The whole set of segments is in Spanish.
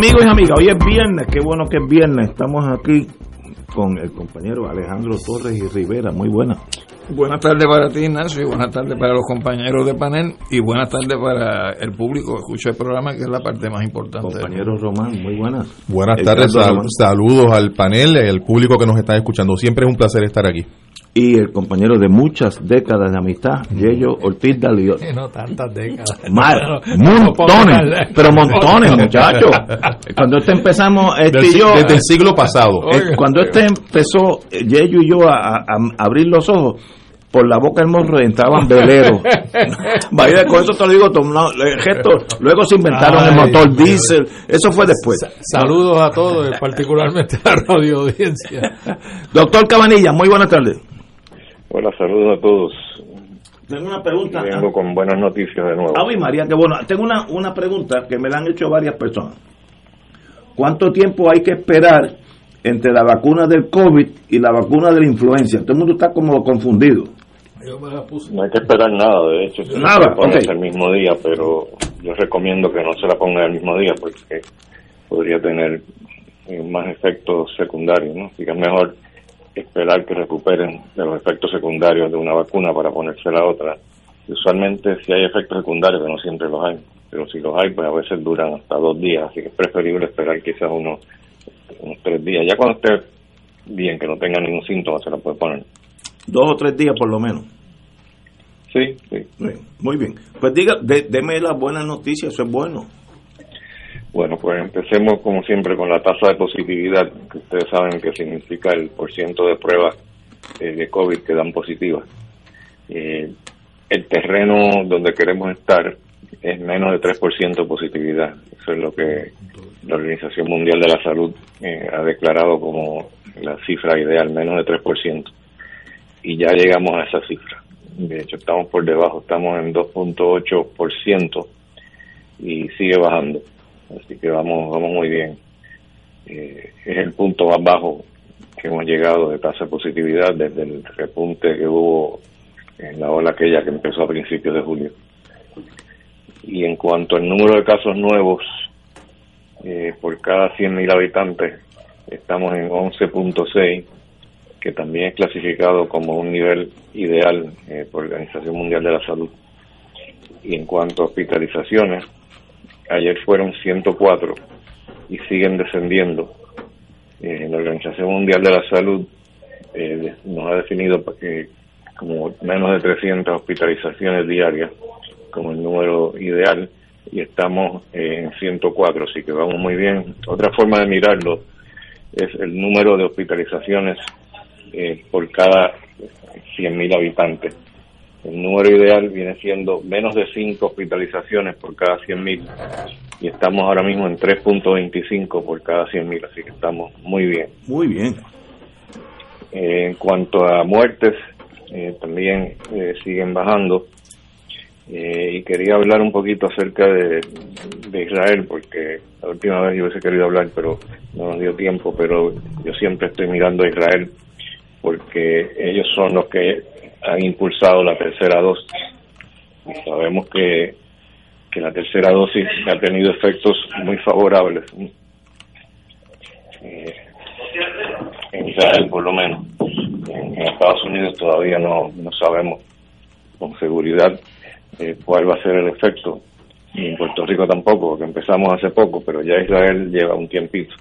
Amigos y amigas, hoy es viernes, qué bueno que es viernes. Estamos aquí con el compañero Alejandro Torres y Rivera. Muy buena. Buenas tardes para ti, Ignacio, y buenas tardes para los compañeros de panel, y buenas tardes para el público que escucha el programa, que es la parte más importante. Compañero Román, muy buenas. Buenas tardes, sal- saludos al panel, al público que nos está escuchando. Siempre es un placer estar aquí. Y el compañero de muchas décadas de amistad, Yello Ortiz Dalio. No tantas décadas. Mar, Pero- montones, pero montones, muchachos. Cuando este empezamos, este Del y si- yo, desde el siglo pasado. eh, cuando este empezó, eh, Yello y yo a, a- a abrir los ojos, por la boca del morro entraban veleros. Vaya, con eso te lo digo, tom- no, el gesto, luego se inventaron el motor diésel, eso fue después. Saludos a todos, particularmente a la radio audiencia. Doctor Cabanilla, muy buenas tardes. Hola, saludos a todos. Tengo una pregunta. Vengo con buenas noticias de nuevo. Ave María, qué bueno. Tengo una, una pregunta que me la han hecho varias personas. ¿Cuánto tiempo hay que esperar entre la vacuna del COVID y la vacuna de la influencia? Todo el mundo está como confundido. No hay que esperar nada, de hecho, se Nada, puede ponerse ok. el mismo día, pero yo recomiendo que no se la ponga el mismo día porque podría tener eh, más efectos secundarios, ¿no? Así que es mejor esperar que recuperen de los efectos secundarios de una vacuna para ponerse la otra. Usualmente si hay efectos secundarios, que no siempre los hay, pero si los hay, pues a veces duran hasta dos días, así que es preferible esperar quizás unos, unos tres días. Ya cuando esté bien, que no tenga ningún síntoma, se la puede poner. Dos o tres días por lo menos. Sí, sí. Muy bien. Pues diga, de- deme las buenas noticias, eso es bueno. Bueno, pues empecemos como siempre con la tasa de positividad, que ustedes saben que significa el porciento de pruebas eh, de COVID que dan positivas. Eh, el terreno donde queremos estar es menos de 3% de positividad. Eso es lo que la Organización Mundial de la Salud eh, ha declarado como la cifra ideal, menos de 3%. Y ya llegamos a esa cifra. De hecho, estamos por debajo, estamos en 2.8% y sigue bajando. Así que vamos, vamos muy bien. Eh, es el punto más bajo que hemos llegado de tasa de positividad desde el repunte que hubo en la ola aquella que empezó a principios de julio. Y en cuanto al número de casos nuevos, eh, por cada 100.000 habitantes estamos en 11.6, que también es clasificado como un nivel ideal eh, por Organización Mundial de la Salud. Y en cuanto a hospitalizaciones, ayer fueron 104 y siguen descendiendo. Eh, la Organización Mundial de la Salud eh, nos ha definido eh, como menos de 300 hospitalizaciones diarias como el número ideal y estamos en 104, así que vamos muy bien. Otra forma de mirarlo es el número de hospitalizaciones eh, por cada 100.000 habitantes. El número ideal viene siendo menos de 5 hospitalizaciones por cada 100.000 y estamos ahora mismo en 3.25 por cada 100.000, así que estamos muy bien. Muy bien. Eh, en cuanto a muertes, eh, también eh, siguen bajando. Eh, y quería hablar un poquito acerca de, de Israel, porque la última vez yo hubiese querido hablar, pero no nos dio tiempo, pero yo siempre estoy mirando a Israel, porque ellos son los que han impulsado la tercera dosis. Y sabemos que, que la tercera dosis ha tenido efectos muy favorables. Eh, en Israel, por lo menos. En, Estados Unidos todavía no, no sabemos con seguridad eh, cuál va a ser el efecto. Y en Puerto Rico tampoco, porque empezamos hace poco, pero ya Israel lleva un tiempito.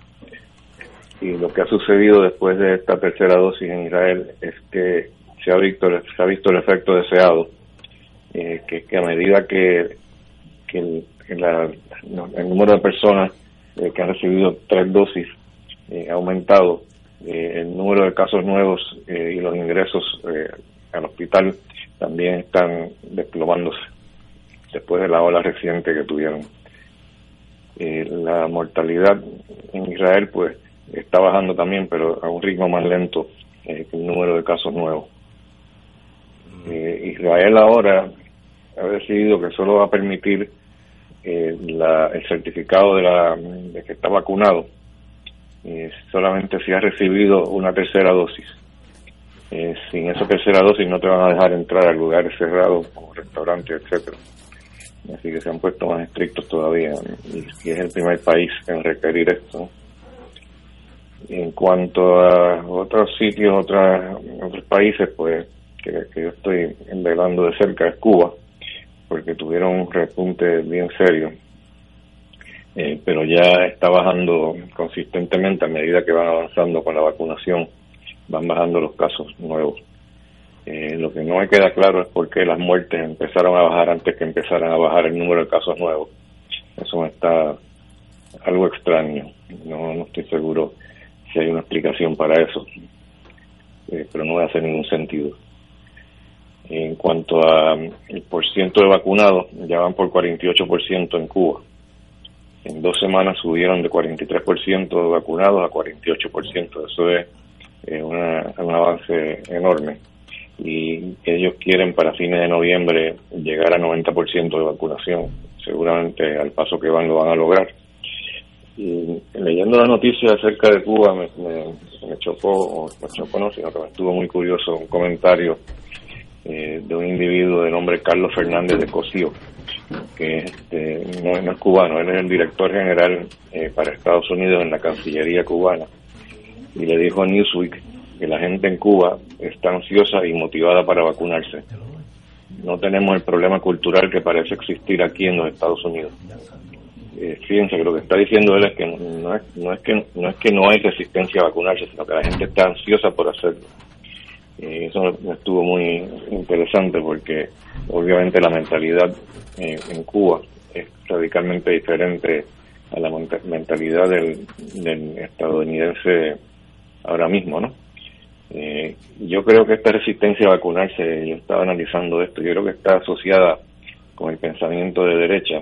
Y lo que ha sucedido después de esta tercera dosis en Israel es que se ha visto, se ha visto el efecto deseado, eh, que, a medida que, que el, el número de personas eh, que han recibido tres dosis ha aumentado, el número de casos nuevos y los ingresos al hospital también están desplomándose después de la ola reciente que tuvieron. Eh, la mortalidad en Israel pues está bajando también, pero a un ritmo más lento eh, que el número de casos nuevos. Eh, Israel ahora ha decidido que solo va a permitir la, el certificado de, la, de que está vacunado solamente si ha recibido una tercera dosis. Eh, sin esa tercera dosis no te van a dejar entrar a lugares cerrados como restaurantes, etcétera. Así que se han puesto más estrictos todavía y, es el primer país en requerir esto. En cuanto a otros sitios, otras, otros países, pues que, yo estoy velando de cerca es Cuba, porque tuvieron un repunte bien serio, eh, pero ya está bajando consistentemente a medida que van avanzando con la vacunación van bajando los casos nuevos. Eh, lo que no me queda claro es por qué las muertes empezaron a bajar antes que empezaran a bajar el número de casos nuevos. Eso me está algo extraño. No, no estoy seguro si hay una explicación para eso, eh, pero no hace ningún sentido. En cuanto a mm, el porciento de vacunados, ya van por 48% en Cuba. En dos semanas subieron de 43% de vacunados a 48%. Eso es es un avance enorme y ellos quieren para fines de noviembre llegar a 90% de vacunación. Seguramente al paso que van lo van a lograr. Y leyendo la noticia acerca de Cuba me, me, chocó, o me chocó no, sino que me estuvo muy curioso un comentario eh, de un individuo de nombre Carlos Fernández de Cosío, que este, no, es cubano, él es el director general eh, para Estados Unidos en la Cancillería cubana y le dijo a Newsweek que la gente en Cuba está ansiosa y motivada para vacunarse. No tenemos el problema cultural que parece existir aquí en los Estados Unidos. Eh, fíjense que lo que está diciendo él es que no es, no es que no es que no hay resistencia a vacunarse, sino que la gente está ansiosa por hacerlo. Eh, eso estuvo muy interesante porque obviamente la mentalidad eh, en Cuba es radicalmente diferente a la mentalidad del, del estadounidense ahora mismo, ¿no? Eh, yo creo que esta resistencia a vacunarse, yo estaba analizando esto, yo creo que está asociada con el pensamiento de derecha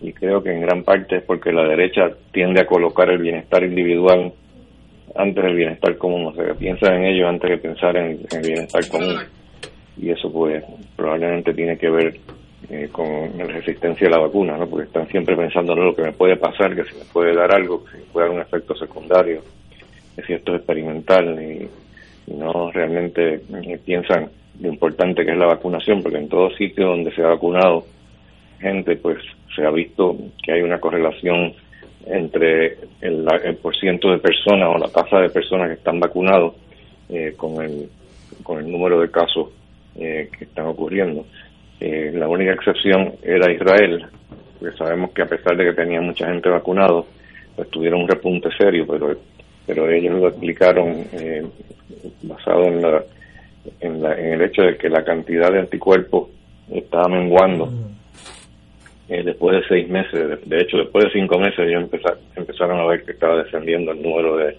y creo que en gran parte es porque la derecha tiende a colocar el bienestar individual antes del bienestar común, o sea, piensa en ello antes de pensar en, el bienestar común. Y eso pues probablemente tiene que ver eh, con la resistencia a la vacuna, ¿no? porque están siempre pensando en lo que me puede pasar, que si me puede dar algo, que si me puede dar un efecto secundario. Si esto es experimental y, no realmente eh, piensan lo importante que es la vacunación, porque en todo sitio donde se ha vacunado gente, pues se ha visto que hay una correlación entre el, el por ciento de personas o la tasa de personas que están vacunados eh, con, el, con el número de casos eh, que están ocurriendo. la única excepción era Israel, porque sabemos que a pesar de que tenía mucha gente vacunado, pues tuvieron un repunte serio, pero pero ellos lo explicaron eh, basado en, la, en, la, en el hecho de que la cantidad de anticuerpos estaba menguando mm. Eh, después de seis meses. De, hecho, después de cinco meses ellos empezaron a ver que estaba descendiendo el número de,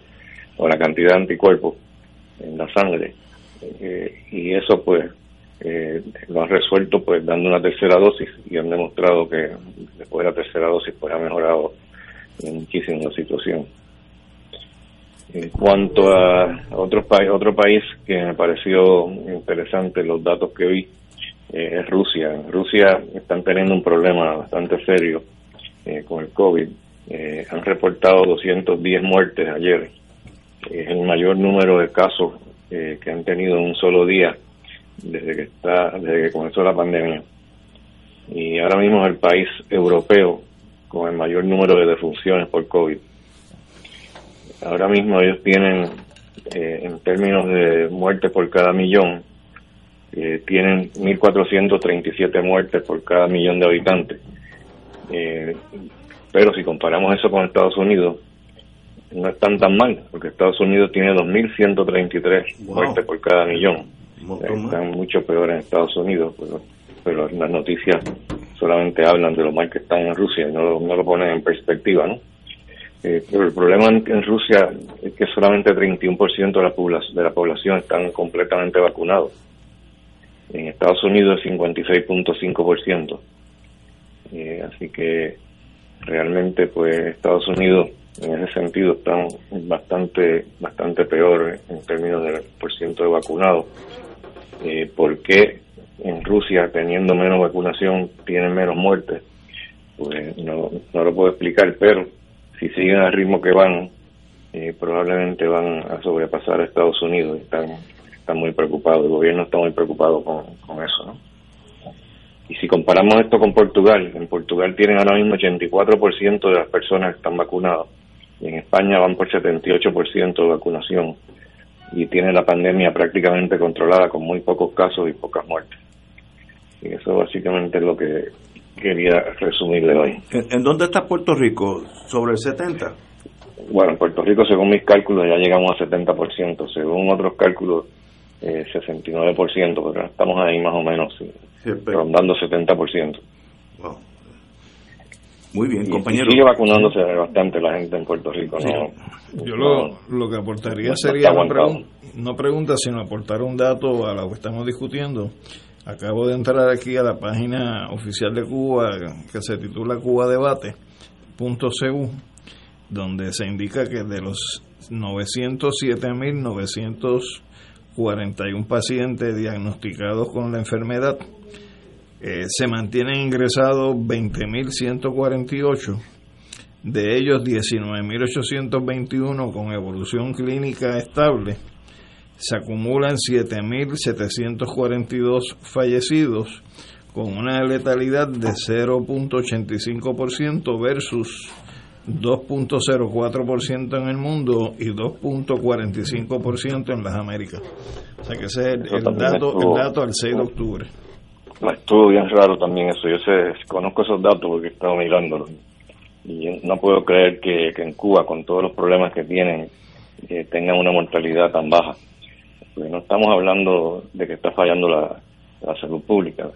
o la cantidad de anticuerpos en la sangre. Eh, y eso pues lo han resuelto pues dando una tercera dosis y han demostrado que después de la tercera dosis pues ha mejorado muchísimo la situación. En cuanto a otro, país otro país que me pareció interesante los datos que vi eh, es Rusia. Rusia están teniendo un problema bastante serio eh, con el COVID. Eh, han reportado 210 muertes ayer. Es el mayor número de casos que han tenido en un solo día desde que está desde que comenzó la pandemia. Y ahora mismo es el país europeo con el mayor número de defunciones por COVID. Ahora mismo ellos tienen, eh, en términos de muerte por cada millón, eh, tienen 1.437 muertes por cada millón de habitantes. Eh, pero si comparamos eso con Estados Unidos, no están tan mal, porque Estados Unidos tiene 2.133 muertes por cada millón. Están mucho peor en Estados Unidos, pero, pero las noticias solamente hablan de lo mal que están en Rusia y no, no lo ponen en perspectiva, ¿no? Eh, pero el problema en, Rusia es que solamente 31% de la, población, de la población están completamente vacunados. En Estados Unidos es 56.5%. Eh, así que realmente pues Estados Unidos en ese sentido está bastante bastante peor en términos del porcentaje de vacunados. Eh, ¿Por qué en Rusia teniendo menos vacunación tienen menos muertes? Pues no, no lo puedo explicar, pero si siguen al ritmo que van, eh, probablemente van a sobrepasar a Estados Unidos. Están, están muy preocupados, el gobierno está muy preocupado con, eso. ¿no? Y si comparamos esto con Portugal, en Portugal tienen ahora mismo 84% de las personas que están vacunadas y en España van por 78% de vacunación y tienen la pandemia prácticamente controlada con muy pocos casos y pocas muertes. Y eso básicamente es lo que quería resumirle hoy. ¿En, dónde está Puerto Rico? ¿Sobre el 70? Bueno, en Puerto Rico, según mis cálculos, ya llegamos a 70%. Según otros cálculos, eh, 69%, pero estamos ahí más o menos, rondando 70%. Wow. Muy bien, compañero. sigue vacunándose bastante la gente en Puerto Rico. ¿no? Yo lo, lo que aportaría sería, no pregunta, sino aportar un dato a lo que estamos discutiendo. Acabo de entrar aquí a la página oficial de Cuba que se titula Cuba Debate.cu, donde se indica que de los 907.941 pacientes diagnosticados con la enfermedad, eh, se mantienen ingresados 20.148, de ellos 19.821 con evolución clínica estable se acumulan 7.742 fallecidos con una letalidad de 0.85% versus 2.04% en el mundo y 2.45% en las Américas. O sea que ese es el, dato, el dato al 6 de octubre. Estuvo bien raro también eso. Yo sé, conozco esos datos porque he estado mirándolos. Y no puedo creer que, en Cuba, con todos los problemas que tienen, eh, tengan una mortalidad tan baja no estamos hablando de que está fallando la, salud pública.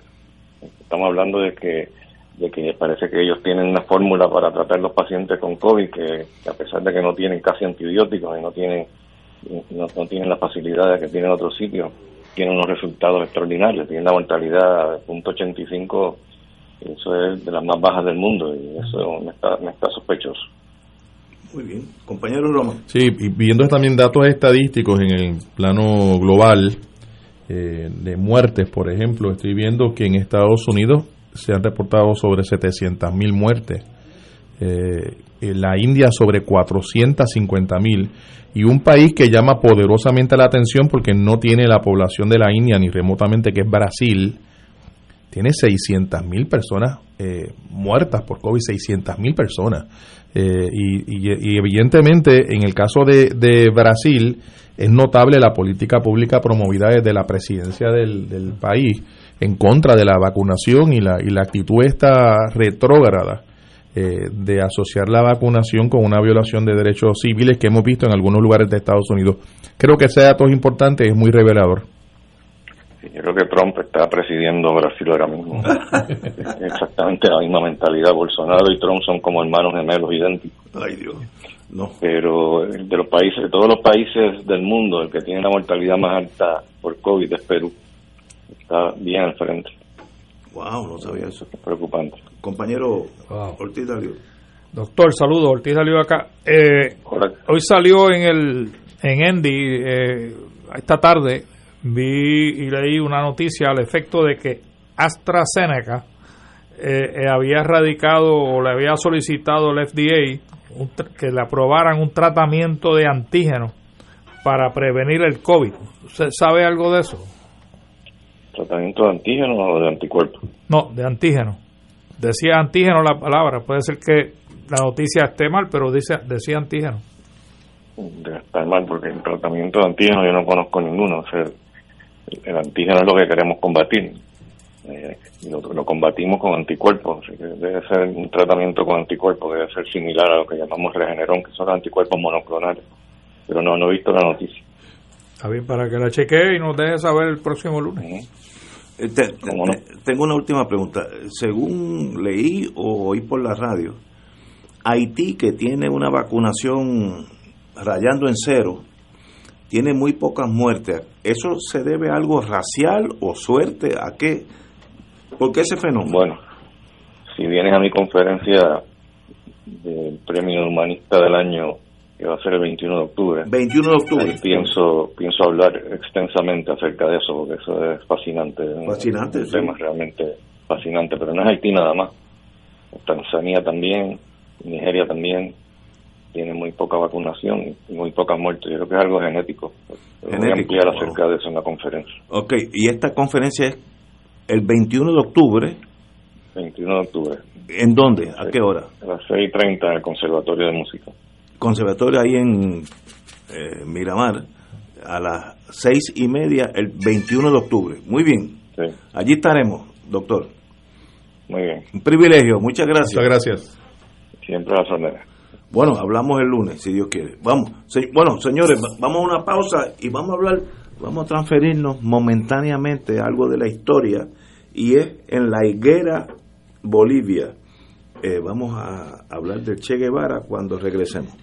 Estamos hablando de que de que parece que ellos tienen una fórmula para tratar los pacientes con COVID que, a pesar de que no tienen casi antibióticos y no tienen no, tienen las facilidades que tienen otros sitios, tienen unos resultados extraordinarios, tienen la mortalidad de .85, eso es de las más bajas del mundo y eso me está, me está sospechoso. Muy bien. Compañero Roma. Sí, y viendo también datos estadísticos en el plano global eh, de muertes, por ejemplo, estoy viendo que en Estados Unidos se han reportado sobre 700 mil muertes. Eh, en la India sobre 450 mil y un país que llama poderosamente la atención porque no tiene la población de la India ni remotamente que es Brasil tiene 600 mil personas eh, muertas por COVID 600 mil personas eh, y, evidentemente en el caso de, Brasil es notable la política pública promovida desde la presidencia del, país en contra de la vacunación y la, y la actitud esta retrógrada eh, de asociar la vacunación con una violación de derechos civiles que hemos visto en algunos lugares de Estados Unidos. Creo que ese dato es importante, es muy revelador. Yo creo que Trump está presidiendo Brasil ahora mismo. Exactamente la misma mentalidad. Bolsonaro y Trump son como hermanos gemelos idénticos. Ay, Dios. No. Pero de los países, de todos los países del mundo, el que tiene la mortalidad más alta por COVID es Perú. Está bien al frente. Wow, no sabía eso. Es preocupante. Compañero Ortiz Dalio. Doctor, saludos. Ortiz Dalio acá. Eh, hoy salió en el en Endy eh, esta tarde vi y leí una noticia al efecto de que AstraZeneca eh, eh, había radicado o le había solicitado al FDA que le aprobaran un tratamiento de antígeno para prevenir el COVID. ¿Usted sabe algo de eso? ¿Tratamiento de antígeno o de anticuerpos? No, de antígeno. Decía antígeno la palabra. Puede ser que la noticia esté mal, pero dice, decía antígeno. Debe estar mal porque el tratamiento de antígeno yo no conozco ninguno. O sea, el antígeno es lo que queremos combatir. Eh, lo, lo, combatimos con anticuerpos, así que debe ser un tratamiento con anticuerpos, debe ser similar a lo que llamamos regenerón, que son los anticuerpos monoclonales. Pero no, no he visto la noticia. Está bien, para que la chequee y nos deje saber el próximo lunes. Eh, tengo una última pregunta. Según leí o oí por la radio, Haití, que tiene una vacunación rayando en cero, tiene muy pocas muertes. ¿Eso se debe a algo racial o suerte? ¿A qué? ¿Por qué ese fenómeno? Bueno, si vienes a mi conferencia del Premio Humanista del año, que va a ser el 21 de octubre. 21 de octubre. pienso, pienso hablar extensamente acerca de eso, porque eso es fascinante. Fascinante, un, tema realmente fascinante, pero no es Haití nada más. Tanzania también, Nigeria también, tiene muy poca vacunación y muy pocas muertes. Yo creo que es algo genético. Voy a ampliar acerca de eso en la conferencia. Ok, y esta conferencia es el 21 de octubre. 21 de octubre. ¿En dónde? ¿A qué hora? A las 6.30 en el Conservatorio de Música. Conservatorio ahí en eh, Miramar, a las seis y media, el 21 de octubre. Muy bien. Allí estaremos, doctor. Muy bien. Un privilegio, muchas gracias. Muchas gracias. Siempre a la Bueno, hablamos el lunes, si Dios quiere. Vamos, bueno, señores, vamos a una pausa y vamos a hablar, vamos a transferirnos momentáneamente algo de la historia y es en la higuera Bolivia. Eh, vamos a hablar del Che Guevara cuando regresemos.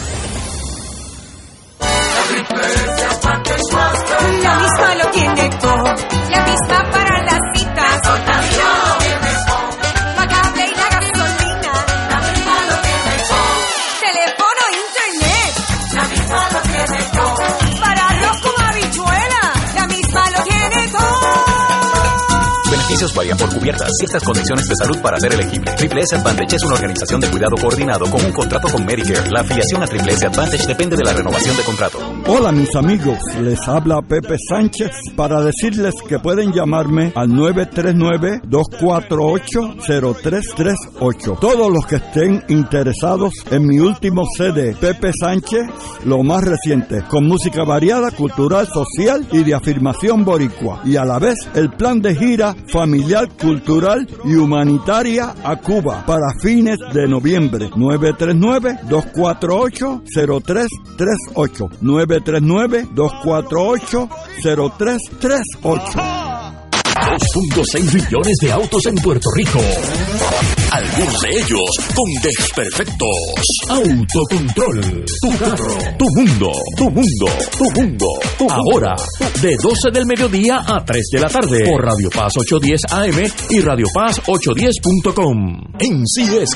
Beneficios varían por cubiertas. Ciertas condiciones de salud para ser elegible. Triple S Advantage es una organización de cuidado coordinado con un contrato con Medicare. La afiliación a Triple S Advantage depende de la renovación de contrato. Hola mis amigos, les habla Pepe Sánchez para decirles que pueden llamarme al 939-248-0338. Todos los que estén interesados en mi último CD, Pepe Sánchez, lo más reciente, con música variada, cultural, social y de afirmación boricua. Y a la vez el plan de gira familiar, cultural y humanitaria a Cuba para fines de noviembre. 939-248-0338. 939-248-0338. 2.6 millones de autos en Puerto Rico. Algunos de ellos con desperfectos. Autocontrol. Tu carro. Tu mundo. Tu mundo. Tu mundo. Ahora, de 12 del mediodía a 3 de la tarde. Por Radio Paz 810 AM y Radio Paz 810.com. En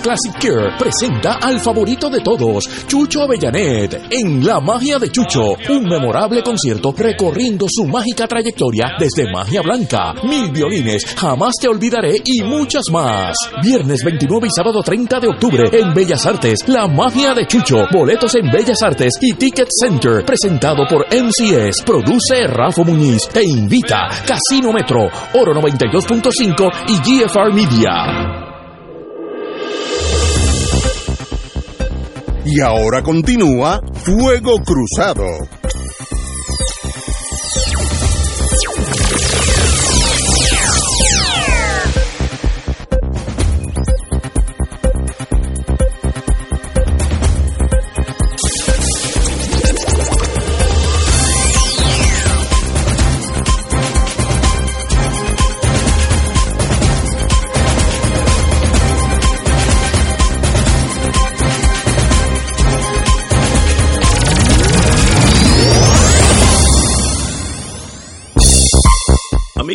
Classic Care presenta al favorito de todos, Chucho Avellanet. En La Magia de Chucho, un memorable concierto recorriendo su mágica trayectoria desde Magia Blanca, Mil Violines, Jamás Te Olvidaré y muchas más. Viernes 29 y sábado 30 de octubre en Bellas Artes, La Magia de Chucho. Boletos en Bellas Artes y Ticket Center. Presentado por MCS. Produce Rafa Muñiz. Te invita Casino Metro, Oro 92.5 y GFR Media. Y ahora continúa Fuego Cruzado.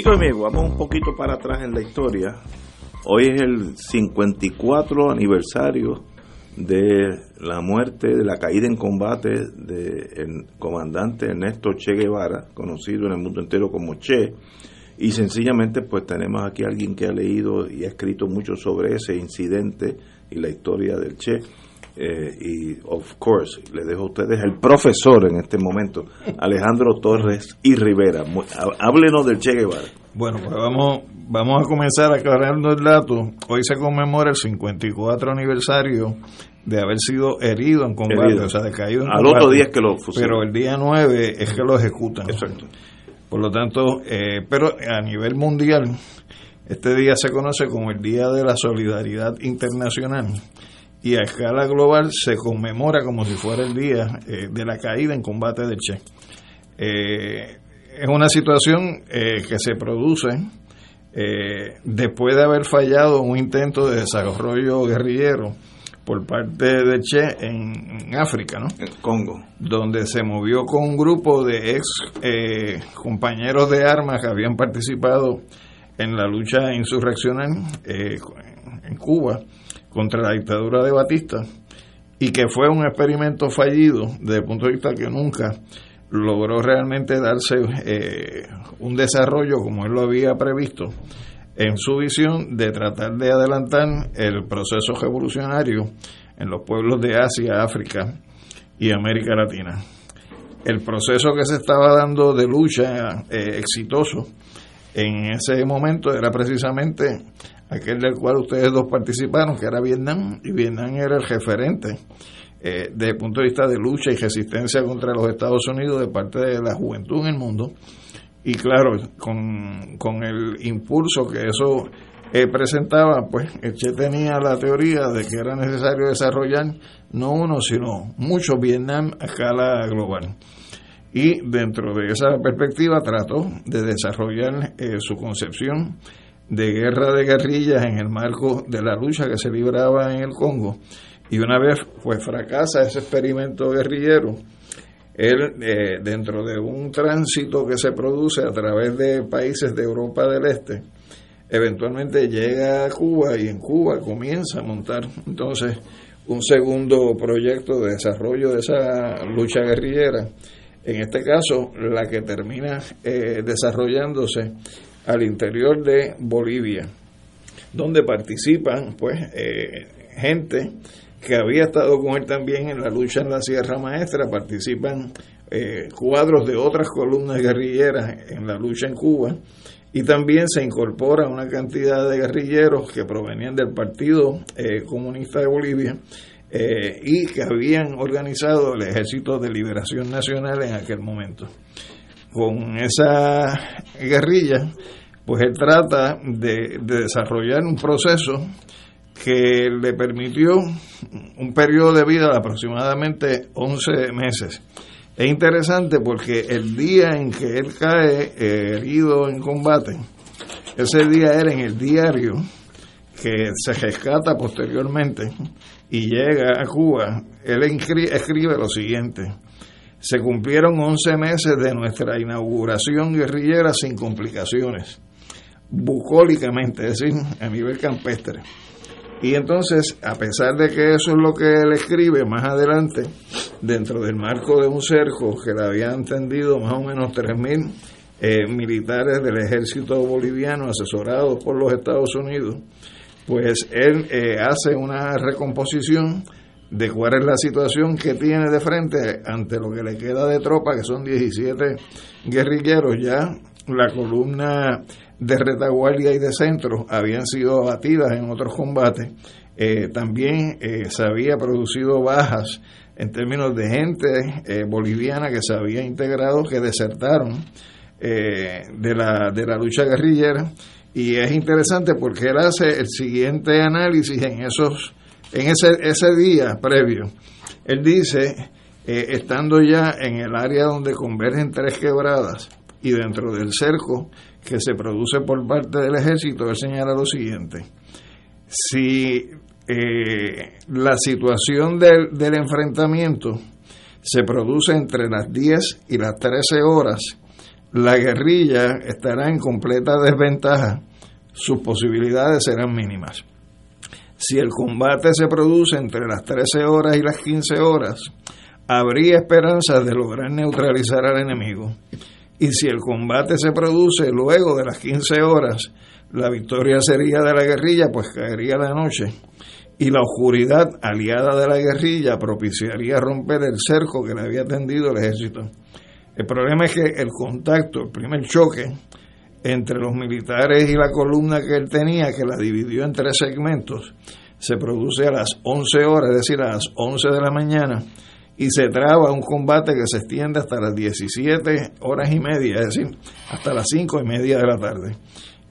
Y vamos un poquito para atrás en la historia. Hoy es el 54 aniversario de la muerte, de la caída en combate del comandante Ernesto Che Guevara, conocido en el mundo entero como Che. Y sencillamente pues tenemos aquí a alguien que ha leído y ha escrito mucho sobre ese incidente y la historia del Che. Eh, y, of course, le dejo a ustedes el profesor en este momento, Alejandro Torres y Rivera. Háblenos del Che Guevara. Bueno, pues vamos, vamos a comenzar aclarando el dato. Hoy se conmemora el 54 aniversario de haber sido herido en combate, o sea, de caído en Al otro día es que lo fusilan. Pero el día 9 es que lo ejecutan. Exacto. Por lo tanto, eh, pero a nivel mundial, este día se conoce como el Día de la Solidaridad Internacional y a escala global se conmemora como si fuera el día eh, de la caída en combate del Che. Eh, es una situación eh, que se produce después de haber fallado un intento de desarrollo guerrillero por parte de Che en, África, ¿no? En Congo. Donde se movió con un grupo de ex compañeros de armas que habían participado en la lucha insurreccional en Cuba contra la dictadura de Batista y que fue un experimento fallido desde el punto de vista que nunca logró realmente darse eh, un desarrollo como él lo había previsto en su visión de tratar de adelantar el proceso revolucionario en los pueblos de Asia, África y América Latina. El proceso que se estaba dando de lucha eh, exitoso en ese momento era precisamente aquel del cual ustedes dos participaron, que era Vietnam, y Vietnam era el referente eh, desde el punto de vista de lucha y resistencia contra los Estados Unidos de parte de la juventud en el mundo. Y claro, con, el impulso que eso eh, presentaba, pues Che tenía la teoría de que era necesario desarrollar no uno, sino mucho Vietnam a escala global. Y dentro de esa perspectiva trató de desarrollar eh, su concepción de guerra de guerrillas en el marco de la lucha que se libraba en el Congo. Y una vez pues fracasa ese experimento guerrillero, él eh, dentro de un tránsito que se produce a través de países de Europa del Este, eventualmente llega a Cuba y en Cuba comienza a montar entonces un segundo proyecto de desarrollo de esa lucha guerrillera. En este caso, la que termina eh, desarrollándose al interior de Bolivia, donde participan pues eh, gente que había estado con él también en la lucha en la Sierra Maestra, participan eh, cuadros de otras columnas guerrilleras en la lucha en Cuba. Y también se incorpora una cantidad de guerrilleros que provenían del Partido eh, Comunista de Bolivia y que habían organizado el Ejército de Liberación Nacional en aquel momento con esa guerrilla, pues él trata de, desarrollar un proceso que le permitió un periodo de vida de aproximadamente 11 meses. Es interesante porque el día en que él cae eh, herido en combate, ese día era en el diario que se rescata posteriormente y llega a Cuba, él escribe lo siguiente se cumplieron 11 meses de nuestra inauguración guerrillera sin complicaciones, bucólicamente, es decir, a nivel campestre. Y entonces, a pesar de que eso es lo que él escribe más adelante, dentro del marco de un cerco que le habían tendido más o menos 3.000 eh, militares del ejército boliviano asesorados por los Estados Unidos, pues él eh, hace una recomposición de cuál es la situación que tiene de frente ante lo que le queda de tropa, que son 17 guerrilleros. Ya la columna de retaguardia y de centro habían sido abatidas en otros combates. Eh, también eh, se había producido bajas en términos de gente eh, boliviana que se había integrado, que desertaron de, la, de la lucha guerrillera. Y es interesante porque él hace el siguiente análisis en esos en ese, ese día previo, él dice, eh, estando ya en el área donde convergen tres quebradas y dentro del cerco que se produce por parte del ejército, él señala lo siguiente, si eh, la situación del, del enfrentamiento se produce entre las 10 y las 13 horas, la guerrilla estará en completa desventaja, sus posibilidades serán mínimas. Si el combate se produce entre las 13 horas y las 15 horas, habría esperanza de lograr neutralizar al enemigo. Y si el combate se produce luego de las 15 horas, la victoria sería de la guerrilla, pues caería la noche. y la oscuridad aliada de la guerrilla propiciaría romper el cerco que le había tendido el ejército. El problema es que el contacto, el primer choque entre los militares y la columna que él tenía, que la dividió en tres segmentos, se produce a las 11 horas, es decir, a las 11 de la mañana, y se traba un combate que se extiende hasta las 17 horas y media, es decir, hasta las 5 y media de la tarde.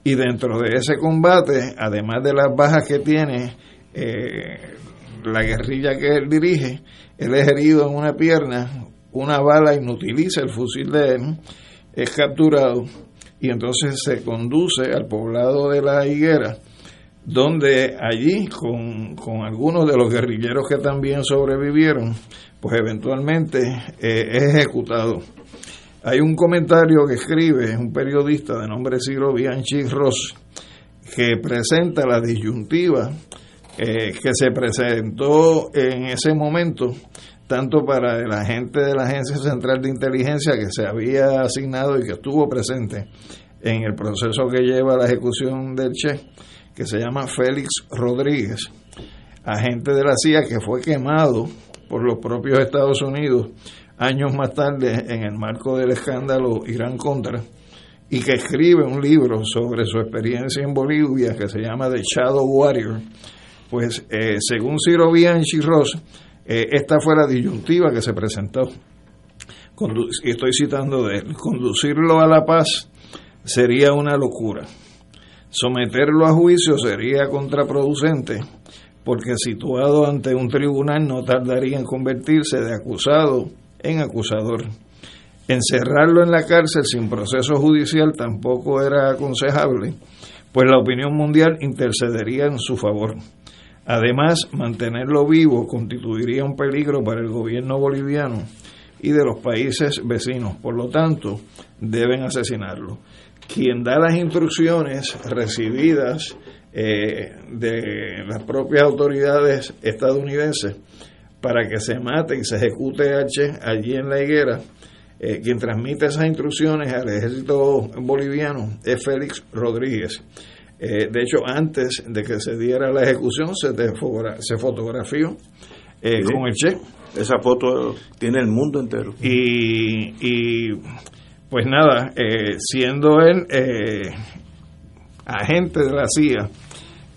Y dentro de ese combate, además de las bajas que tiene eh, la guerrilla que él dirige, él es herido en una pierna, una bala inutiliza el fusil de él, es capturado y entonces se conduce al poblado de la higuera, donde allí, con, con algunos de los guerrilleros que también sobrevivieron, pues eventualmente eh, es ejecutado. Hay un comentario que escribe un periodista de nombre Ciro Bianchi Ross, que presenta la disyuntiva eh, que se presentó en ese momento tanto para el agente de la Agencia Central de Inteligencia que se había asignado y que estuvo presente en el proceso que lleva la ejecución del Che, que se llama Félix Rodríguez, agente de la CIA que fue quemado por los propios Estados Unidos años más tarde en el marco del escándalo Irán Contra y que escribe un libro sobre su experiencia en Bolivia que se llama The Shadow Warrior, pues eh, según Ciro Bianchi Ross, eh, esta fue la disyuntiva que se presentó. estoy citando de él. Conducirlo a la paz sería una locura. Someterlo a juicio sería contraproducente, porque situado ante un tribunal no tardaría en convertirse de acusado en acusador. Encerrarlo en la cárcel sin proceso judicial tampoco era aconsejable, pues la opinión mundial intercedería en su favor. Además, mantenerlo vivo constituiría un peligro para el gobierno boliviano y de los países vecinos. Por lo tanto, deben asesinarlo. Quien da las instrucciones recibidas eh, de las propias autoridades estadounidenses para que se mate y se ejecute H allí en la higuera, eh, quien transmite esas instrucciones al ejército boliviano es Félix Rodríguez. Eh, de hecho, antes de que se diera la ejecución, se, se fotografió eh, con el Che. Esa foto tiene el mundo entero. Y, y pues nada, eh, siendo él agente de la CIA,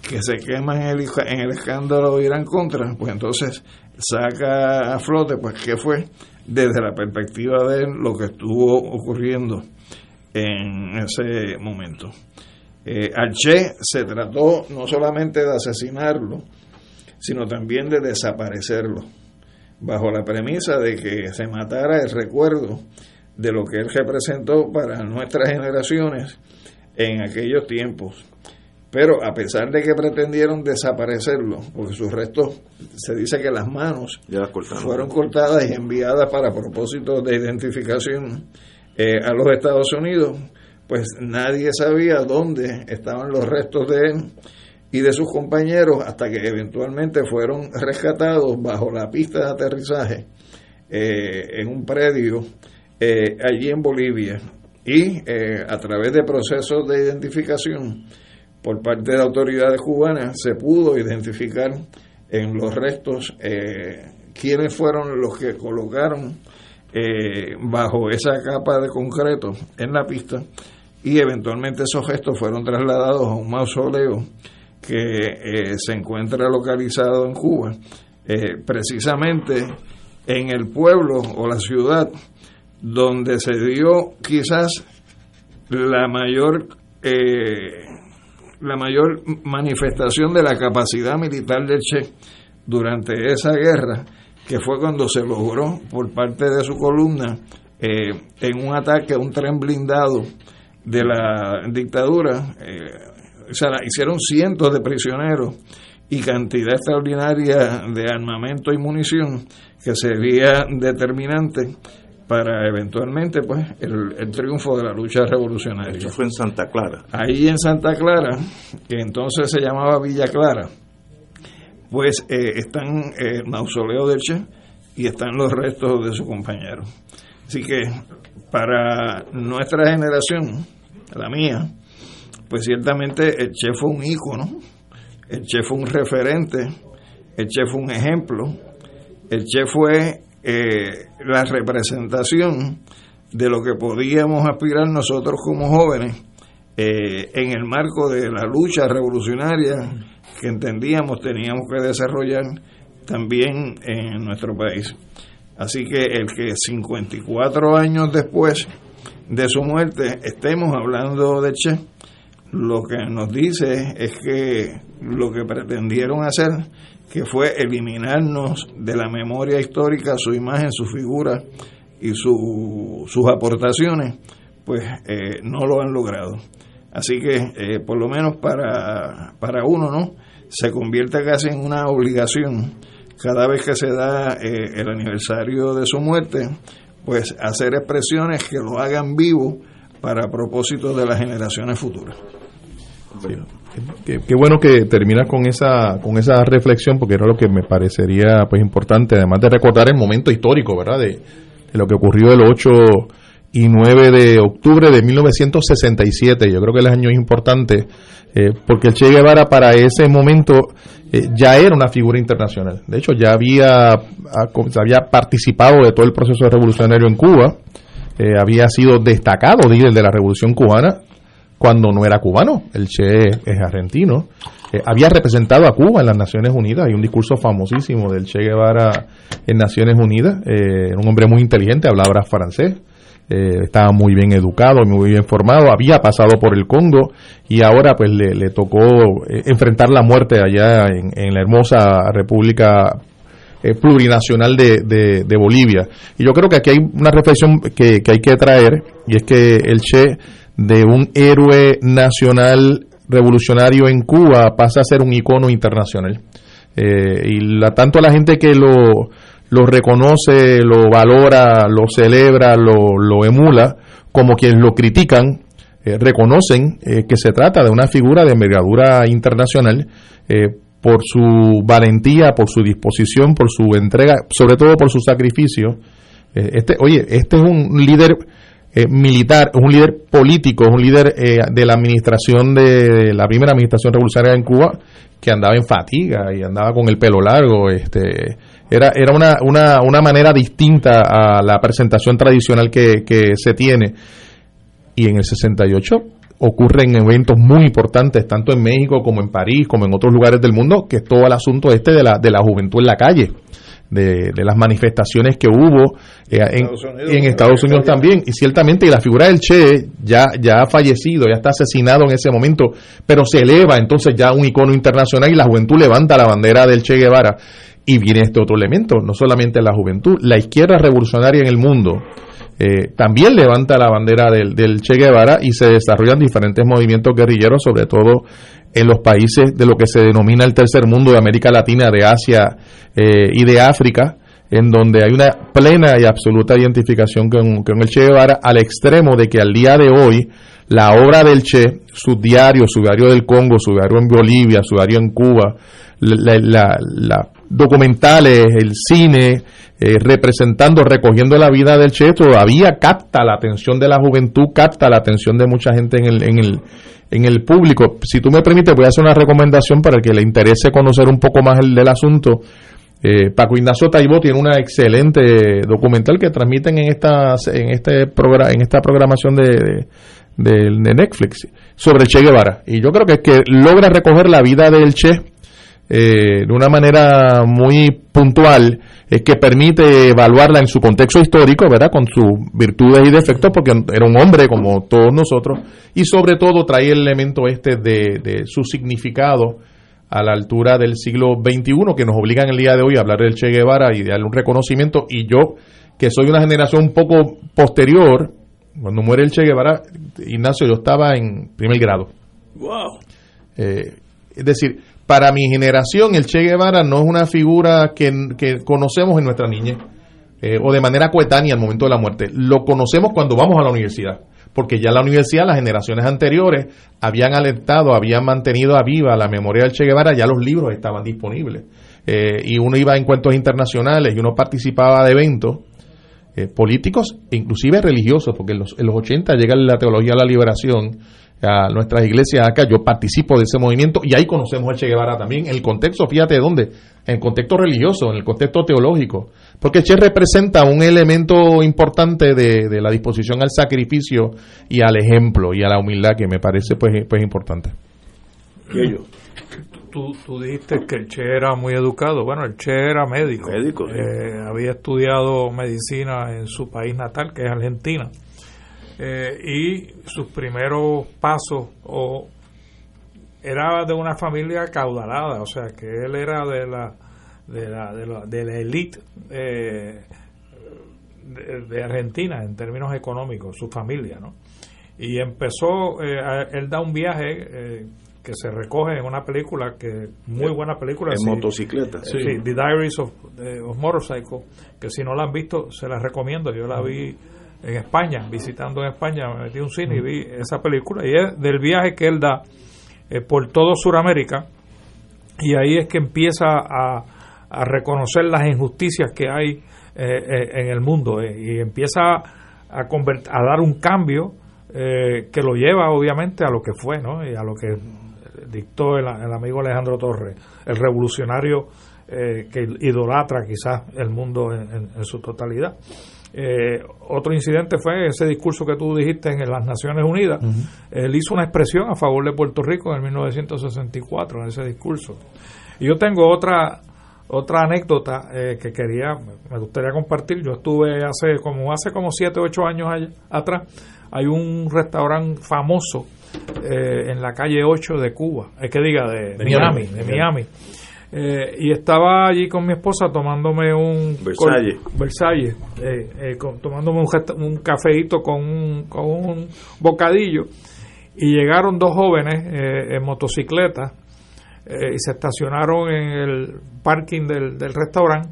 que se quema en el, en el escándalo de Irán contra, pues entonces saca a flote, pues qué fue desde la perspectiva de él lo que estuvo ocurriendo en ese momento. Eh, al Che se trató no solamente de asesinarlo, sino también de desaparecerlo, bajo la premisa de que se matara el recuerdo de lo que él representó para nuestras generaciones en aquellos tiempos. Pero a pesar de que pretendieron desaparecerlo, porque sus restos, se dice que las manos fueron cortadas y enviadas para propósitos de identificación eh, a los Estados Unidos, pues nadie sabía dónde estaban los restos de él y de sus compañeros hasta que eventualmente fueron rescatados bajo la pista de aterrizaje eh, en un predio eh, allí en Bolivia. Y eh, a través de procesos de identificación por parte de autoridades cubanas se pudo identificar en los restos quiénes fueron los que colocaron bajo esa capa de concreto en la pista y eventualmente esos gestos fueron trasladados a un mausoleo que eh, se encuentra localizado en Cuba, eh, precisamente en el pueblo o la ciudad donde se dio quizás la mayor eh, la mayor manifestación de la capacidad militar del Che durante esa guerra, que fue cuando se logró por parte de su columna en un ataque a un tren blindado de la dictadura, eh, o sea, hicieron cientos de prisioneros y cantidad extraordinaria de armamento y munición que sería determinante para eventualmente pues el, triunfo de la lucha revolucionaria. Eso fue en Santa Clara. Ahí en Santa Clara, que entonces se llamaba Villa Clara, pues eh, están el mausoleo del Che y están los restos de su compañero. Así que para nuestra generación, la mía, pues ciertamente el Che fue un ícono, el Che fue un referente el Che fue un ejemplo, el Che fue eh, la representación de lo que podíamos aspirar nosotros como jóvenes eh, en el marco de la lucha revolucionaria que entendíamos teníamos que desarrollar también en nuestro país. Así que el que 54 años después de su muerte estemos hablando de Che, lo que nos dice es que lo que pretendieron hacer, que fue eliminarnos de la memoria histórica su imagen, su figura y su, sus aportaciones, pues eh, no lo han logrado. Así que, eh, por lo menos para, para uno, ¿no? Se convierte casi en una obligación cada vez que se da eh, el aniversario de su muerte, pues hacer expresiones que lo hagan vivo para propósito de las generaciones futuras. Qué, bueno que terminas con esa con esa reflexión porque era lo que me parecería pues importante además de recordar el momento histórico verdad de, de lo que ocurrió el 8 y 9 de octubre de 1967. Yo creo que el año es importante eh, porque el Che Guevara para ese momento eh, ya era una figura internacional. De hecho, ya había, había participado de todo el proceso revolucionario en Cuba, eh, había sido destacado líder de la revolución cubana cuando no era cubano. El Che es argentino. había representado a Cuba en las Naciones Unidas. Hay un discurso famosísimo del Che Guevara en Naciones Unidas. un hombre muy inteligente, hablaba francés. Eh, estaba muy bien educado, muy bien formado, había pasado por el Congo y ahora pues le, tocó eh, enfrentar la muerte allá en, la hermosa República eh, Plurinacional de, Bolivia. Y yo creo que aquí hay una reflexión que, hay que traer y es que el Che de un héroe nacional revolucionario en Cuba pasa a ser un icono internacional. y la, tanto la gente que lo lo reconoce, lo valora, lo celebra, lo, lo emula, como quienes lo critican, eh, reconocen eh, que se trata de una figura de envergadura internacional eh, por su valentía, por su disposición, por su entrega, sobre todo por su sacrificio. este, oye, este es un líder militar, es un líder político, es un líder de la administración de, la primera administración revolucionaria en Cuba que andaba en fatiga y andaba con el pelo largo, este era, era una, una, una manera distinta a la presentación tradicional que, que se tiene. Y en el 68 ocurren eventos muy importantes, tanto en México como en París, como en otros lugares del mundo, que es todo el asunto este de la, de la juventud en la calle. De, de, las manifestaciones que hubo eh, en, Estados Unidos, en Estados Unidos también y ciertamente la figura del Che ya ya ha fallecido ya está asesinado en ese momento pero se eleva entonces ya un icono internacional y la juventud levanta la bandera del Che Guevara y viene este otro elemento, no solamente la juventud, la izquierda revolucionaria en el mundo eh, también levanta la bandera del, Che Guevara y se desarrollan diferentes movimientos guerrilleros, sobre todo en los países de lo que se denomina el tercer mundo de América Latina, de Asia eh, y de África, en donde hay una plena y absoluta identificación con, con, el Che Guevara, al extremo de que al día de hoy la obra del Che, su diario, su diario del Congo, su diario en Bolivia, su diario en Cuba, la, la, documentales, el cine, eh, representando, recogiendo la vida del Che, todavía capta la atención de la juventud, capta la atención de mucha gente en el, en el, en el público. Si tú me permites, voy a hacer una recomendación para el que le interese conocer un poco más el del asunto. Eh, Paco Ignacio Taibo tiene una excelente documental que transmiten en esta, en este programa, en esta programación de, de Netflix sobre Che Guevara. Y yo creo que es que logra recoger la vida del Che eh, de una manera muy puntual eh, que permite evaluarla en su contexto histórico, ¿verdad? Con sus virtudes y defectos, porque era un hombre como todos nosotros, y sobre todo trae el elemento este de, su significado a la altura del siglo XXI, que nos obliga en el día de hoy a hablar del Che Guevara y darle un reconocimiento, y yo, que soy una generación un poco posterior, cuando muere el Che Guevara, Ignacio, yo estaba en primer grado. Wow. Eh, es decir, para mi generación el Che Guevara no es una figura que, conocemos en nuestra niñez eh, o de manera coetánea al momento de la muerte. Lo conocemos cuando vamos a la universidad, porque ya la universidad las generaciones anteriores habían alentado, habían mantenido a viva la memoria del Che Guevara, ya los libros estaban disponibles. Eh, y uno iba a encuentros internacionales y uno participaba de eventos eh, políticos e inclusive religiosos, porque en los, en los 80 llega la teología de la liberación a nuestras iglesias acá, yo participo de ese movimiento y ahí conocemos al Che Guevara también, en el contexto, fíjate de dónde, en el contexto religioso, en el contexto teológico, porque Che representa un elemento importante de, de la disposición al sacrificio y al ejemplo y a la humildad que me parece pues, pues importante. Tú, tú dijiste que el Che era muy educado. Bueno, el Che era médico. Médico, sí. Eh, había estudiado medicina en su país natal, que es Argentina. Eh, y sus primeros pasos o era de una familia caudalada, o sea que él era de la de la, de la, de la elite eh, de, de Argentina en términos económicos, su familia, ¿no? Y empezó, eh, a- él da un viaje eh, que se recoge en una película que muy buena película En sí. motocicleta. Sí, The Diaries of, eh, of Motorcycle, que si no la han visto, se la recomiendo. Yo la vi en España, visitando en España, me metí a un cine y vi esa película. Y es del viaje que él da eh, por todo Sudamérica. Y ahí es que empieza a, reconocer las injusticias que hay eh, eh, en el mundo. eh, y empieza a, convert- a dar un cambio que lo lleva obviamente a lo que fue, ¿no? Y a lo que dictó el, amigo Alejandro Torres, el revolucionario que idolatra quizás el mundo en su totalidad. Eh, otro incidente fue ese discurso que tú dijiste en las Naciones Unidas. Él hizo una expresión a favor de Puerto Rico en 1964 en ese discurso. Y yo tengo otra otra anécdota eh, que quería me gustaría compartir. Yo estuve hace como hace como 7 o 8 años allá- atrás. Hay un restaurante famoso eh, en la calle 8 de Cuba, es que diga de, De Miami, Miami. de Miami. Eh, y estaba allí con mi esposa tomándome un Versalles. con- Versalles, eh, eh, con- tomándome un, un cafeíto con un, con un bocadillo y llegaron dos jóvenes eh, en motocicleta eh, y se estacionaron en el parking del, del restaurante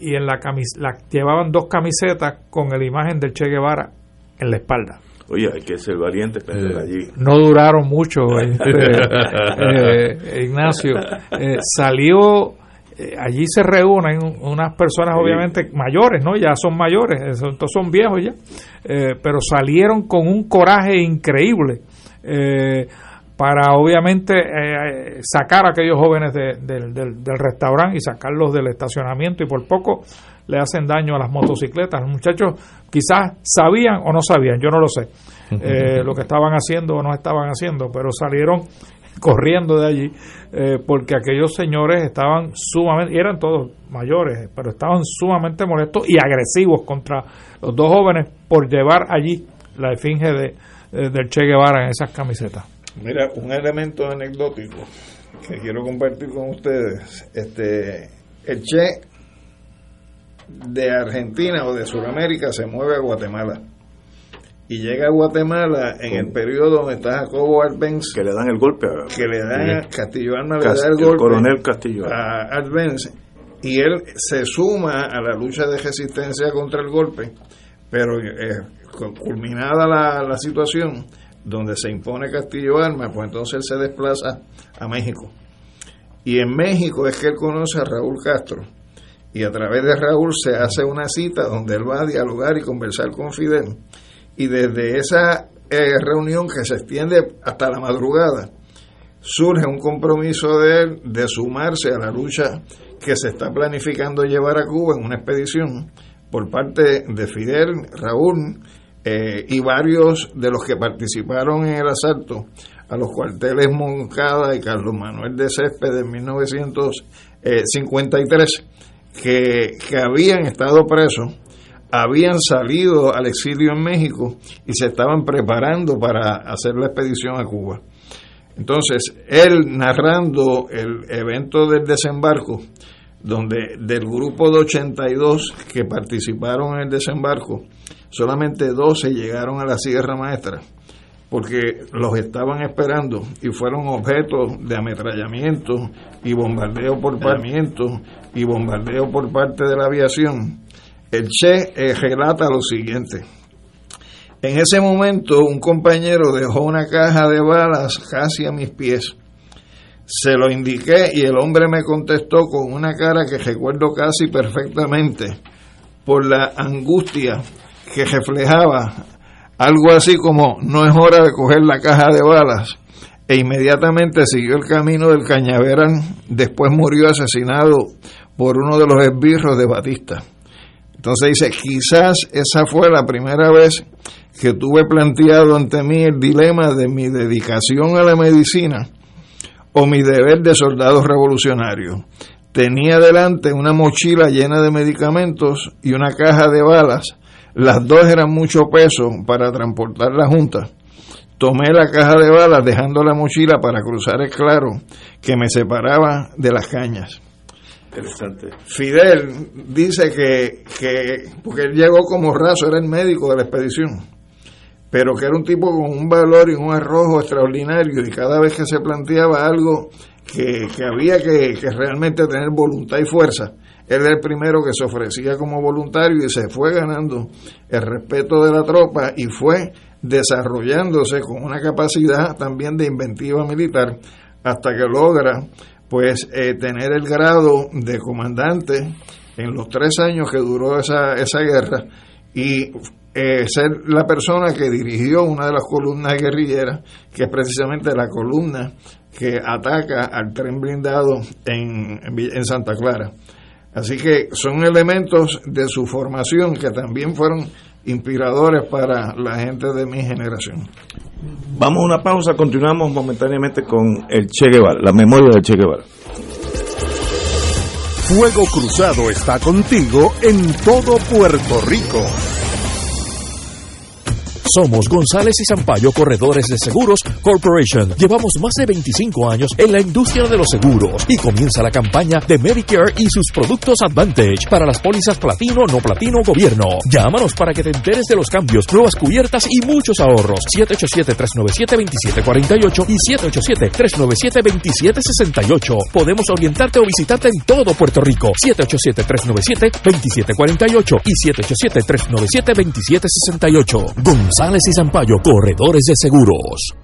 y en la, camis la llevaban dos camisetas con la imagen del Che Guevara en la espalda. Oye, hay que ser valiente para Eh, allí. No duraron mucho, este, eh, Ignacio. Eh, salió, eh, allí se reúnen unas personas obviamente mayores, ¿no? Ya son mayores, eh, son- viejos ya, eh, pero salieron con un coraje increíble. eh, para obviamente eh, sacar a aquellos jóvenes de- del- del, del restaurante y sacarlos del estacionamiento y por poco le hacen daño a las motocicletas. Los muchachos quizás sabían o no sabían, yo no lo sé, eh, lo que estaban haciendo o no estaban haciendo, pero salieron corriendo de allí eh, porque aquellos señores estaban sumamente, y eran todos mayores, pero estaban sumamente molestos y agresivos contra los dos jóvenes por llevar allí la esfinge de, eh, del Che Guevara en esas camisetas. Mira, un elemento anecdótico que quiero compartir con ustedes. Este, el Che de Argentina o de Sudamérica se mueve a Guatemala. Y llega a Guatemala en el periodo donde está Jacobo Arbenz, Que le dan el golpe a que le da Castillo Arma, le da el el golpe coronel Castillo. a Arbenz. Y él se suma a la lucha de resistencia contra el golpe, pero eh, cu- culminada la, la situación, donde se impone Castillo Arma, pues entonces él se desplaza a México. Y en México es que él conoce a Raúl Castro. Y a través de Raúl se hace una cita donde él va a dialogar y conversar con Fidel. Y desde esa eh, reunión que se extiende hasta la madrugada, surge un compromiso de él de sumarse a la lucha que se está planificando llevar a Cuba en una expedición por parte de Fidel, Raúl eh, y varios de los que participaron en el asalto a los cuarteles Moncada y Carlos Manuel de Césped en 1953, que, que habían estado presos habían salido al exilio en México y se estaban preparando para hacer la expedición a Cuba. Entonces, él narrando el evento del desembarco, donde del grupo de 82 que participaron en el desembarco, solamente 12 llegaron a la Sierra Maestra, porque los estaban esperando y fueron objeto de ametrallamiento y bombardeo por parmiento y bombardeo por parte de la aviación. El Che eh, relata lo siguiente. En ese momento un compañero dejó una caja de balas casi a mis pies. Se lo indiqué y el hombre me contestó con una cara que recuerdo casi perfectamente por la angustia que reflejaba algo así como no es hora de coger la caja de balas e inmediatamente siguió el camino del cañaveral, después murió asesinado por uno de los esbirros de Batista. Entonces dice, quizás esa fue la primera vez que tuve planteado ante mí el dilema de mi dedicación a la medicina o mi deber de soldado revolucionario. Tenía delante una mochila llena de medicamentos y una caja de balas. Las dos eran mucho peso para transportar la junta. Tomé la caja de balas dejando la mochila para cruzar el claro que me separaba de las cañas. Interesante. Fidel dice que, que, porque él llegó como raso, era el médico de la expedición, pero que era un tipo con un valor y un arrojo extraordinario y cada vez que se planteaba algo que, que había que, que realmente tener voluntad y fuerza, él era el primero que se ofrecía como voluntario y se fue ganando el respeto de la tropa y fue desarrollándose con una capacidad también de inventiva militar hasta que logra pues eh, tener el grado de comandante en los tres años que duró esa, esa guerra y eh, ser la persona que dirigió una de las columnas guerrilleras, que es precisamente la columna que ataca al tren blindado en, en Santa Clara. Así que son elementos de su formación que también fueron inspiradores para la gente de mi generación. Vamos a una pausa, continuamos momentáneamente con el Che Guevara, la memoria del Che Guevara. Fuego Cruzado está contigo en todo Puerto Rico. Somos González y Zampayo Corredores de Seguros Corporation. Llevamos más de 25 años en la industria de los seguros y comienza la campaña de Medicare y sus productos Advantage para las pólizas platino, no platino, gobierno. Llámanos para que te enteres de los cambios, nuevas cubiertas y muchos ahorros. 787-397-2748 y 787-397-2768. Podemos orientarte o visitarte en todo Puerto Rico. 787-397-2748 y 787-397-2768. González y Zampayo, corredores de seguros.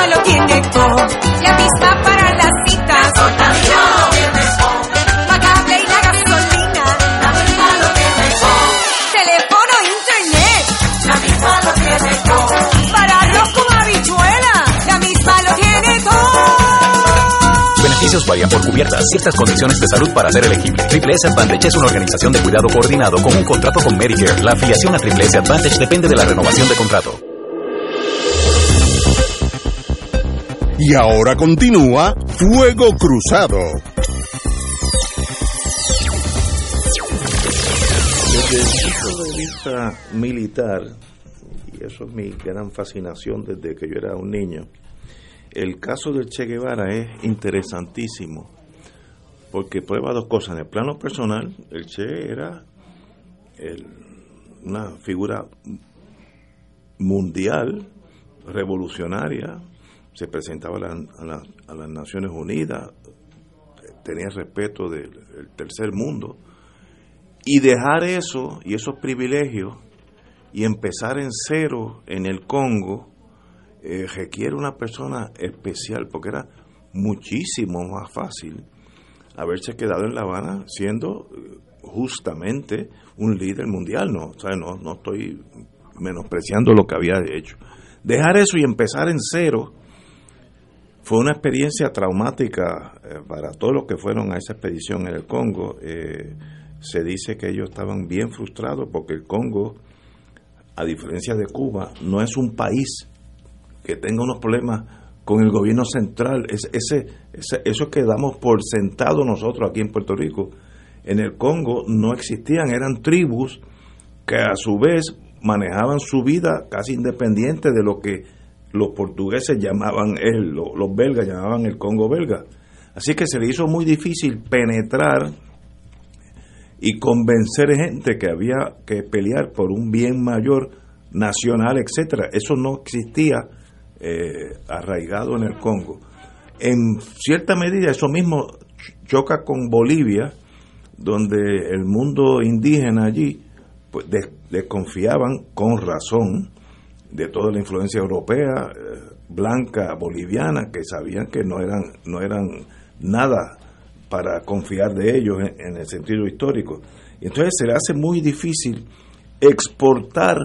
Por cubiertas. Ciertas condiciones de salud para ser elegible. Triple S Advantage es una organización de cuidado coordinado con un contrato con Medicare. La afiliación a Triple S Advantage depende de la renovación de contrato. Y ahora continúa Fuego Cruzado. Desde el punto de vista militar, y eso es mi gran fascinación desde que yo era un niño, el caso del Che Guevara es interesantísimo, porque prueba dos cosas. En el plano personal, el Che era una figura mundial, revolucionaria, se presentaba a, la- a la- a las Naciones Unidas, tenía respeto del tercer mundo, y dejar eso y esos privilegios y empezar en cero en el Congo eh, requiere una persona especial, porque era muchísimo más fácil haberse quedado en La Habana siendo eh, justamente un líder mundial, no, o no, no estoy menospreciando lo que había hecho. Dejar eso y empezar en cero fue una experiencia traumática eh, para todos los que fueron a esa expedición en el Congo. Eh, se dice que ellos estaban bien frustrados porque el Congo, a diferencia de Cuba, no es un país que tenga unos problemas con el gobierno central. Es, ese, ese, eso que damos por sentado nosotros aquí en Puerto Rico, en el Congo no existían, eran tribus que a su vez manejaban su vida casi independiente de lo que los portugueses llamaban él, los belgas llamaban el Congo belga. Así que se le hizo muy difícil penetrar y convencer gente que había que pelear por un bien mayor nacional, etcétera. Eso no existía eh, arraigado en el Congo. En cierta medida eso mismo choca con Bolivia, donde el mundo indígena allí pues, desconfiaban con razón de toda la influencia europea, eh, blanca, boliviana, que sabían que no eran, no eran nada para confiar de ellos en, el sentido histórico. Entonces se le hace muy difícil exportar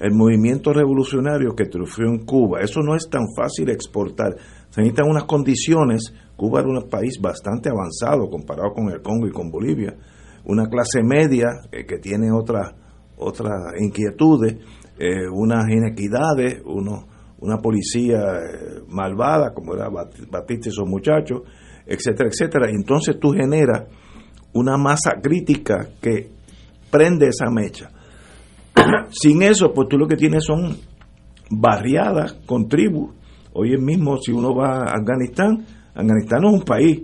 el movimiento revolucionario que triunfó en Cuba. Eso no es tan fácil exportar. Se necesitan unas condiciones. Cuba era un país bastante avanzado comparado con el Congo y con Bolivia. Una clase media eh, que tiene otras otras inquietudes, eh, unas inequidades, una policía eh, malvada, como era Batista y esos muchachos, etcétera, etcétera. Entonces tú generas una masa crítica que prende esa mecha. Sin eso, pues tú lo que tienes son barriadas con tribus. Hoy mismo, si uno va a Afganistán, Afganistán no es un país.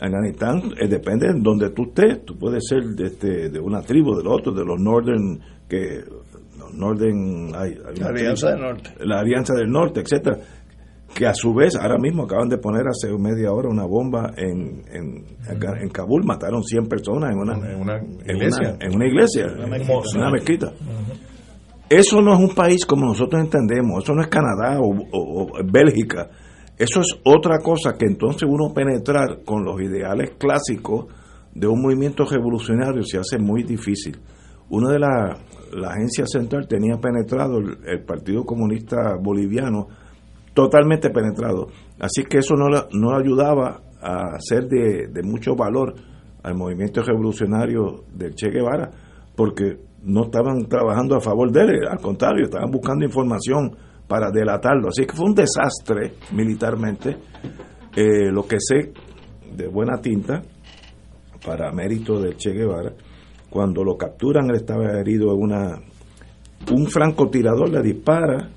Afganistán eh, depende de donde tú estés. Tú puedes ser de, este, de una tribu, del otro, de los Northern, que Northern, la Alianza del Norte, la Alianza del Norte, etcétera, que a su vez ahora mismo acaban de poner hace media hora una bomba en, en, en Kabul, mataron 100 personas en una, en una iglesia, en una, iglesia, una mezquita. Eso no es un país como nosotros entendemos, eso no es Canadá o, Bélgica, eso es otra cosa que entonces uno penetrar con los ideales clásicos de un movimiento revolucionario se hace muy difícil. Una de las la agencia central tenía penetrado el, Partido Comunista Boliviano, totalmente penetrado. Así que eso no, no ayudaba a ser de, de mucho valor al movimiento revolucionario del Che Guevara, porque no estaban trabajando a favor de él, al contrario, estaban buscando información para delatarlo. Así que fue un desastre militarmente. Eh, lo que sé de buena tinta, para mérito del Che Guevara, cuando lo capturan, él estaba herido en una. Un francotirador le dispara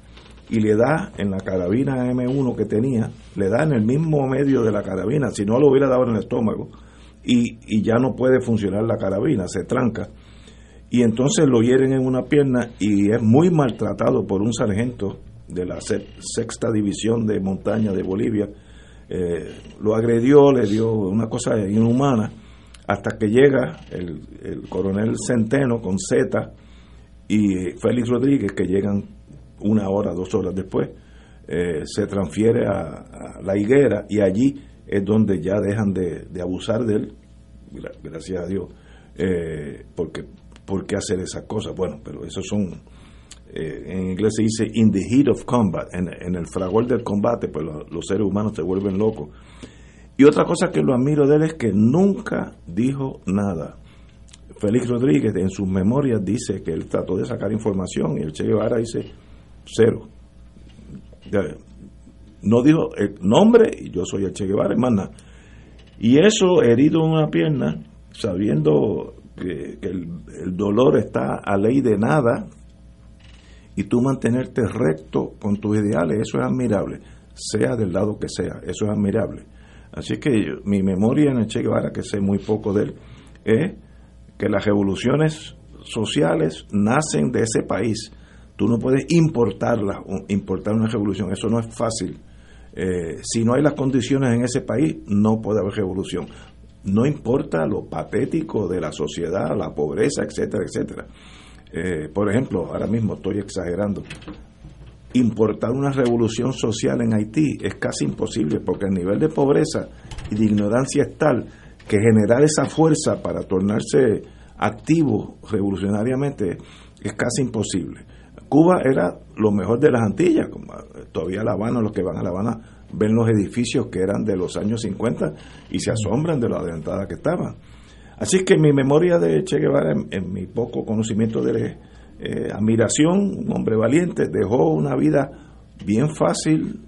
y le da en la carabina M1 que tenía, le da en el mismo medio de la carabina, si no lo hubiera dado en el estómago, y, y ya no puede funcionar la carabina, se tranca. Y entonces lo hieren en una pierna y es muy maltratado por un sargento de la sexta división de montaña de Bolivia. Eh, lo agredió, le dio una cosa inhumana, hasta que llega el, coronel Centeno con Z y Félix Rodríguez, que llegan una hora, dos horas después, eh, se transfiere a, la higuera y allí es donde ya dejan de, abusar de él, gracias a Dios, eh, porque ¿por qué hacer esas cosas? Bueno, pero esos son, eh, en inglés se dice in the heat of combat, en, el fragor del combate, pues los seres humanos se vuelven locos y otra cosa que lo admiro de él es que nunca dijo nada. Félix Rodríguez en sus memorias dice que él trató de sacar información y el Che Guevara dice cero. No dijo el nombre y yo soy el Che Guevara, hermana. Y eso herido en una pierna, sabiendo que, el, dolor está a ley de nada, y tú mantenerte recto con tus ideales, eso es admirable, sea del lado que sea, eso es admirable. Así que mi memoria en el Che Guevara, que sé muy poco de él, es que las revoluciones sociales nacen de ese país. Tú no puedes importarlas, importar una revolución, eso no es fácil. Eh, si no hay las condiciones en ese país, no puede haber revolución. No importa lo patético de la sociedad, la pobreza, etcétera, etcétera. Eh, por ejemplo, ahora mismo estoy exagerando, importar una revolución social en Haití es casi imposible porque el nivel de pobreza y de ignorancia es tal que generar esa fuerza para tornarse activo revolucionariamente es casi imposible. Cuba era lo mejor de las Antillas, como todavía La Habana, los que van a La Habana ven los edificios que eran de los años 50 y se asombran de lo adelantada que estaban. Así que mi memoria de Che Guevara, en, mi poco conocimiento de eh, admiración, un hombre valiente, dejó una vida bien fácil,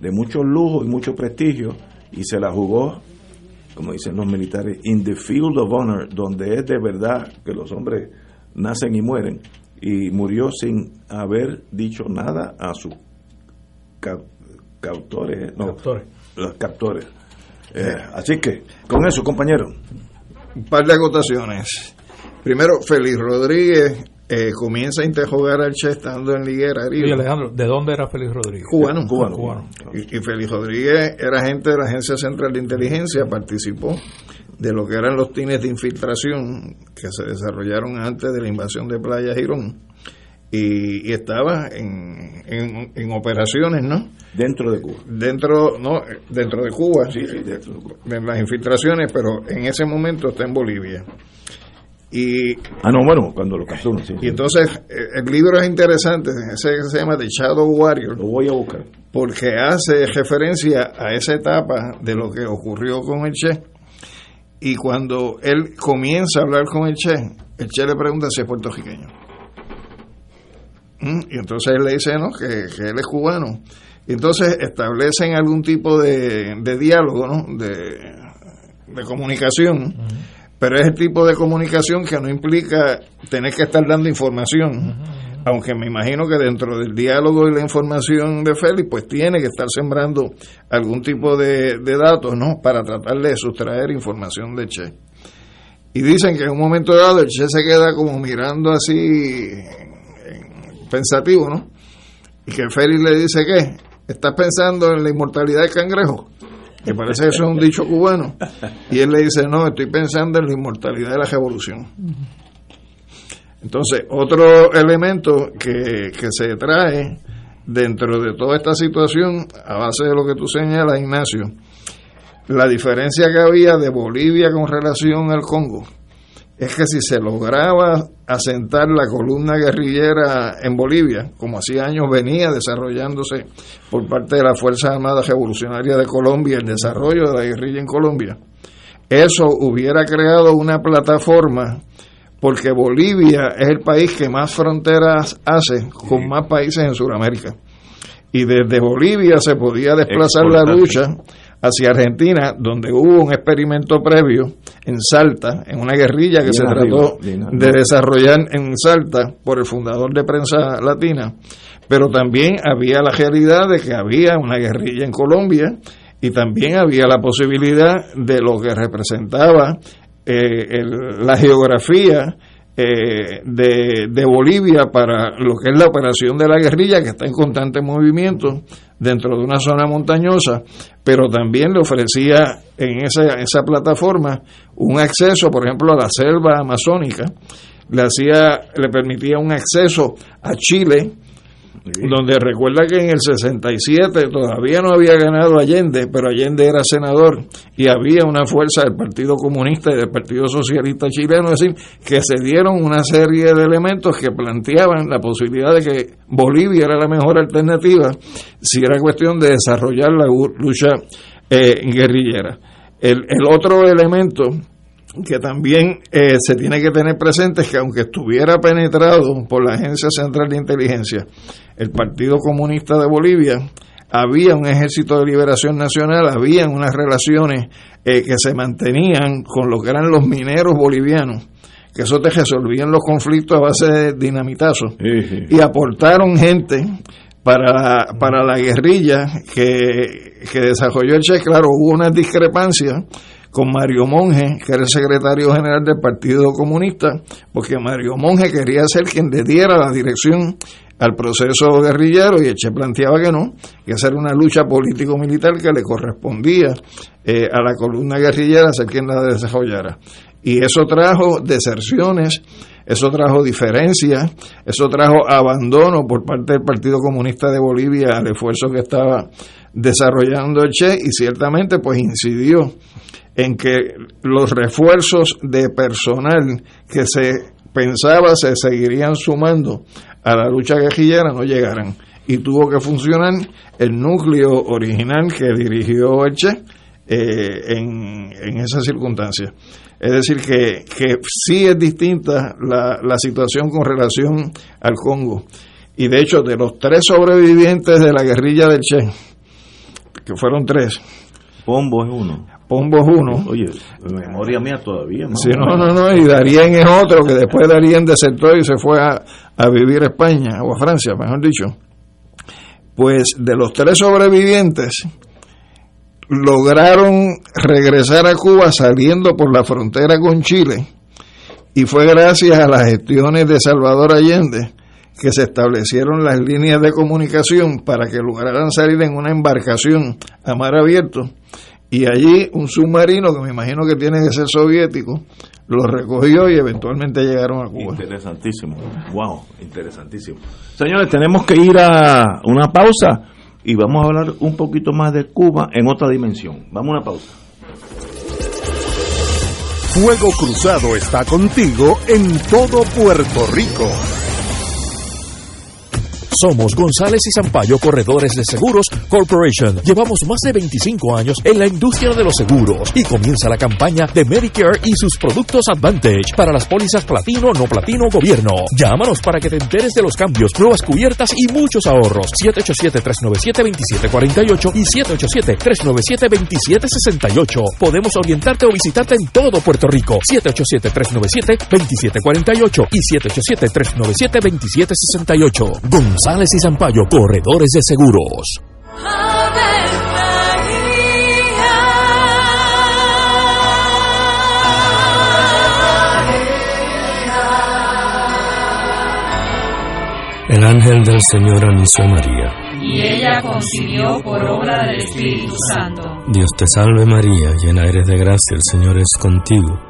de mucho lujo y mucho prestigio, y se la jugó, como dicen los militares, in the field of honor, donde es de verdad que los hombres nacen y mueren, y murió sin haber dicho nada a sus captores, no, los captores. Eh, así que, con eso, compañero. Un par de acotaciones. Primero, Félix Rodríguez eh, comienza a interrogar al Che estando en Liguera. Alejandro, ¿de dónde era Félix Rodríguez? Cubano. Cubano. Y, y, Félix Rodríguez era agente de la Agencia Central de Inteligencia, participó de lo que eran los tines de infiltración que se desarrollaron antes de la invasión de Playa Girón. Y, estaba en, en, operaciones, ¿no? Dentro de Cuba. Dentro, no, dentro de Cuba. Sí, sí, dentro de Cuba. En las infiltraciones, pero en ese momento está en Bolivia. Y, ah, no, bueno, cuando lo capturó, sí. Y entonces, eh, el libro es interesante, ese se llama The Shadow Warrior. Lo voy a buscar. Porque hace referencia a esa etapa de lo que ocurrió con el Che. Y cuando él comienza a hablar con el Che, el Che le pregunta si es puertorriqueño. ¿Mm? Y entonces él le dice, ¿no? Que, él es cubano. Y entonces establecen algún tipo de, diálogo, ¿no? De, comunicación. Pero es el tipo de comunicación que no implica tener que estar dando información. Aunque me imagino que dentro del diálogo y la información de Félix, pues tiene que estar sembrando algún tipo de, datos, ¿no? Para tratar de sustraer información de Che. Y dicen que en un momento dado el Che se queda como mirando así pensativo, ¿no? Y que Félix le dice que estás pensando en la inmortalidad del cangrejo, que parece que eso es un dicho cubano, y él le dice, no, estoy pensando en la inmortalidad de la revolución. Entonces, otro elemento que, que se trae dentro de toda esta situación, a base de lo que tú señalas, Ignacio, la diferencia que había de Bolivia con relación al Congo, es que si se lograba asentar la columna guerrillera en Bolivia, como hacía años venía desarrollándose por parte de la Fuerza Armada Revolucionaria de Colombia, el desarrollo de la guerrilla en Colombia, eso hubiera creado una plataforma porque Bolivia es el país que más fronteras hace con más países en Sudamérica. Y desde Bolivia se podía desplazar la lucha hacia Argentina, donde hubo un experimento previo en Salta, en una guerrilla que se trató de desarrollar en Salta por el fundador de Prensa Latina, pero también había la realidad de que había una guerrilla en Colombia y también había la posibilidad de lo que representaba eh, la geografía eh, de, de, Bolivia para lo que es la operación de la guerrilla, que está en constante movimiento dentro de una zona montañosa, pero también le ofrecía en esa, esa plataforma un acceso, por ejemplo, a la selva amazónica, le, hacía, le permitía un acceso a Chile, donde recuerda que en el 67 todavía no había ganado Allende, pero Allende era senador y había una fuerza del Partido Comunista y del Partido Socialista chileno, es decir, que se dieron una serie de elementos que planteaban la posibilidad de que Bolivia era la mejor alternativa si era cuestión de desarrollar la lucha eh, guerrillera. El, el otro elemento que también eh, se tiene que tener presente es que aunque estuviera penetrado por la Agencia Central de Inteligencia, el Partido Comunista de Bolivia, había un ejército de liberación nacional, había unas relaciones eh, que se mantenían con lo que eran los mineros bolivianos, que eso te resolvían los conflictos a base de dinamitazos, y aportaron gente para, para la guerrilla que, que desarrolló el Che, claro, hubo unas discrepancias con Mario Monge, que era el secretario general del Partido Comunista, porque Mario Monge quería ser quien le diera la dirección al proceso guerrillero y Eche planteaba que no, que esa era una lucha político-militar que le correspondía eh, a la columna guerrillera ser quien la desarrollara. Y eso trajo deserciones, eso trajo diferencias, eso trajo abandono por parte del Partido Comunista de Bolivia al esfuerzo que estaba desarrollando Che y ciertamente pues incidió en que los refuerzos de personal que se pensaba se seguirían sumando a la lucha guerrillera no llegaran y tuvo que funcionar el núcleo original que dirigió el Che eh, en, en esas circunstancias. Es decir, que, que sí es distinta la, la situación con relación al Congo. Y de hecho, de los tres sobrevivientes de la guerrilla del Che, que fueron tres. Pombo es uno. Pombo es uno. Oye, memoria mía todavía. ¿no? Sí, no, no, no, y Darien es otro, que después Darien desertó y se fue a, a vivir a España, o a Francia, mejor dicho. Pues de los tres sobrevivientes, lograron regresar a Cuba saliendo por la frontera con Chile y fue gracias a las gestiones de Salvador Allende que se establecieron las líneas de comunicación para que lograran salir en una embarcación a mar abierto y allí un submarino que me imagino que tiene que ser soviético lo recogió y eventualmente llegaron a Cuba. Interesantísimo. Wow, interesantísimo. Señores, tenemos que ir a una pausa y vamos a hablar un poquito más de Cuba en otra dimensión. Vamos a una pausa. Fuego Cruzado está contigo en todo Puerto Rico. Somos González y Zampayo Corredores de Seguros Corporation. Llevamos más de 25 años en la industria de los seguros y comienza la campaña de Medicare y sus productos Advantage para las pólizas platino, no platino, gobierno. Llámanos para que te enteres de los cambios, nuevas cubiertas y muchos ahorros. 787-397-2748 y 787-397-2768. Podemos orientarte o visitarte en todo Puerto Rico. 787-397-2748 y 787-397-2768. González y Zampayo, corredores de seguros. El ángel del Señor anunció a María. Y ella concibió por obra del Espíritu Santo. Dios te salve María, llena eres de gracia, el Señor es contigo.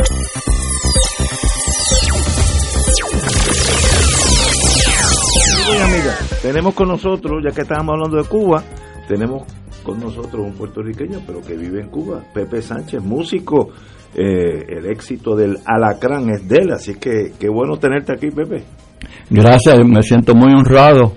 Tenemos con nosotros, ya que estábamos hablando de Cuba, tenemos con nosotros un puertorriqueño, pero que vive en Cuba, Pepe Sánchez, músico. Eh, el éxito del Alacrán es de él, así que qué bueno tenerte aquí, Pepe. Gracias, me siento muy honrado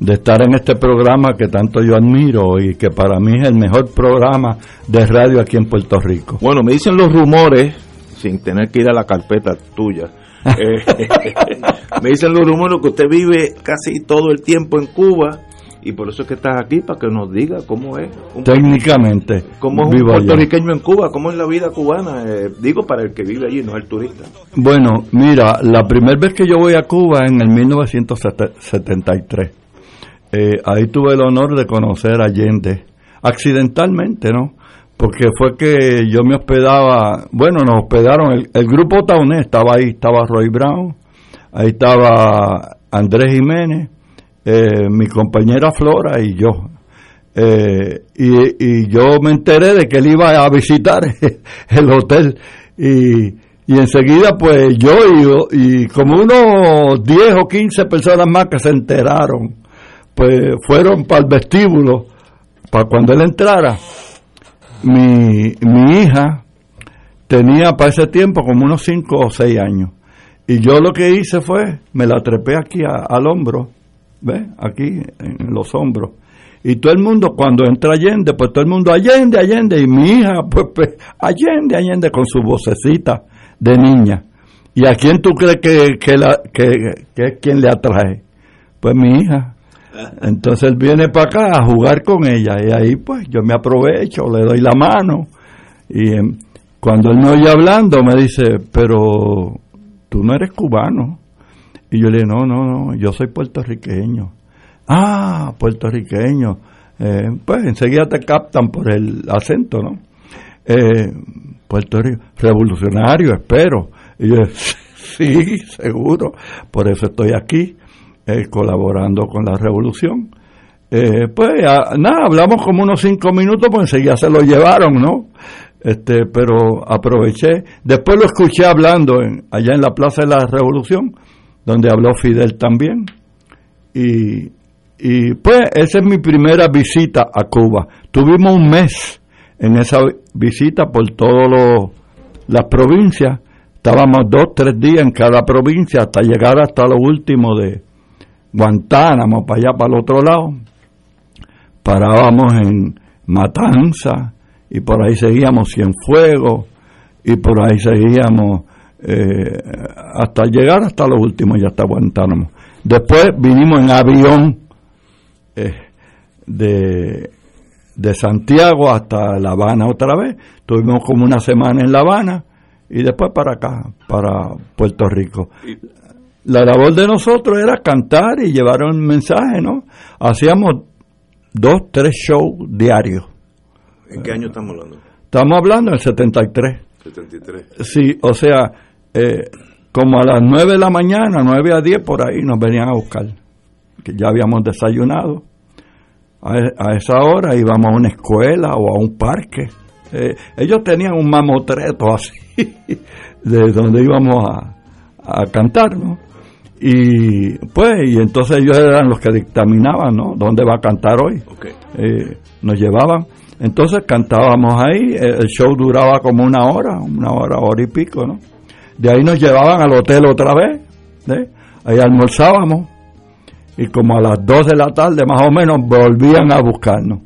de estar en este programa que tanto yo admiro y que para mí es el mejor programa de radio aquí en Puerto Rico. Bueno, me dicen los rumores, sin tener que ir a la carpeta tuya, me dicen los rumores que usted vive casi todo el tiempo en Cuba y por eso es que estás aquí para que nos diga cómo es. Técnicamente. ¿Cómo es un puertorriqueño en Cuba? ¿Cómo es la vida cubana? Eh, digo para el que vive allí, no el turista. Bueno, mira, la primera vez que yo voy a Cuba en el 1973. Eh, ahí tuve el honor de conocer a Allende, accidentalmente, ¿no? Porque fue que yo me hospedaba, bueno, nos hospedaron, el, grupo Tauné estaba ahí, estaba Roy Brown, ahí estaba Andrés Jiménez, eh, mi compañera Flora y yo. Eh, y, yo me enteré de que él iba a visitar el hotel y, y enseguida pues yo y, y como unos 10 o 15 personas más que se enteraron, pues fueron para el vestíbulo, para cuando él entrara. Mi, mi hija tenía para ese tiempo como unos 5 o 6 años. Y yo lo que hice fue, me la trepé aquí al hombro ¿Ve? Aquí, en los hombros. Y todo el mundo, cuando entra Allende, pues todo el mundo, Allende, Allende, y mi hija, pues, pues Allende, Allende, con su vocecita de niña. ¿Y a quién tú crees que, que, la, que, que es quien le atrae? Pues mi hija. Entonces él viene para acá a jugar con ella y ahí pues yo me aprovecho, le doy la mano y em, cuando él me oye hablando me dice, pero tú no eres cubano. Y yo le dije, no, no, no, yo soy puertorriqueño. Ah, puertorriqueño. Eh, pues enseguida te captan por el acento, ¿no? Eh, Puerto Rico, revolucionario, espero. Y yo, sí, seguro, por eso estoy aquí, eh, colaborando con la revolución. Eh, pues nada, hablamos como unos cinco minutos, pues enseguida se lo llevaron, ¿no? Este, pero aproveché. Después lo escuché hablando allá en la Plaza de la Revolución donde habló Fidel también. Y, y pues esa es mi primera visita a Cuba. Tuvimos un mes en esa visita por todas las provincias. Estábamos dos, tres días en cada provincia hasta llegar hasta lo último de Guantánamo, para allá, para el otro lado. Parábamos en Matanza y por ahí seguíamos Cienfuegos y por ahí seguíamos eh, hasta llegar hasta lo último, ya está Guantánamo. Después vinimos en avión eh, de, de Santiago hasta La Habana otra vez. Tuvimos como una semana en La Habana y después para acá, para Puerto Rico. La labor de nosotros era cantar y llevar un mensaje, ¿no? Hacíamos dos, tres shows diarios. ¿En qué año estamos hablando? Estamos hablando del 73. 73. Sí, o sea, eh, como a las 9 de la mañana, 9 a 10 por ahí nos venían a buscar, que ya habíamos desayunado. A, e, esa hora íbamos a una escuela o a un parque. Eh, ellos tenían un mamotreto así, de donde íbamos a, a cantar, ¿no? Y pues, y entonces ellos eran los que dictaminaban, ¿no? ¿Dónde va a cantar hoy? Eh, nos llevaban. Entonces cantábamos ahí, el show duraba como una hora, una hora, hora y pico, ¿no? De ahí nos llevaban al hotel otra vez, ahí almorzábamos y como a las 2 de la tarde más o menos volvían a buscarnos.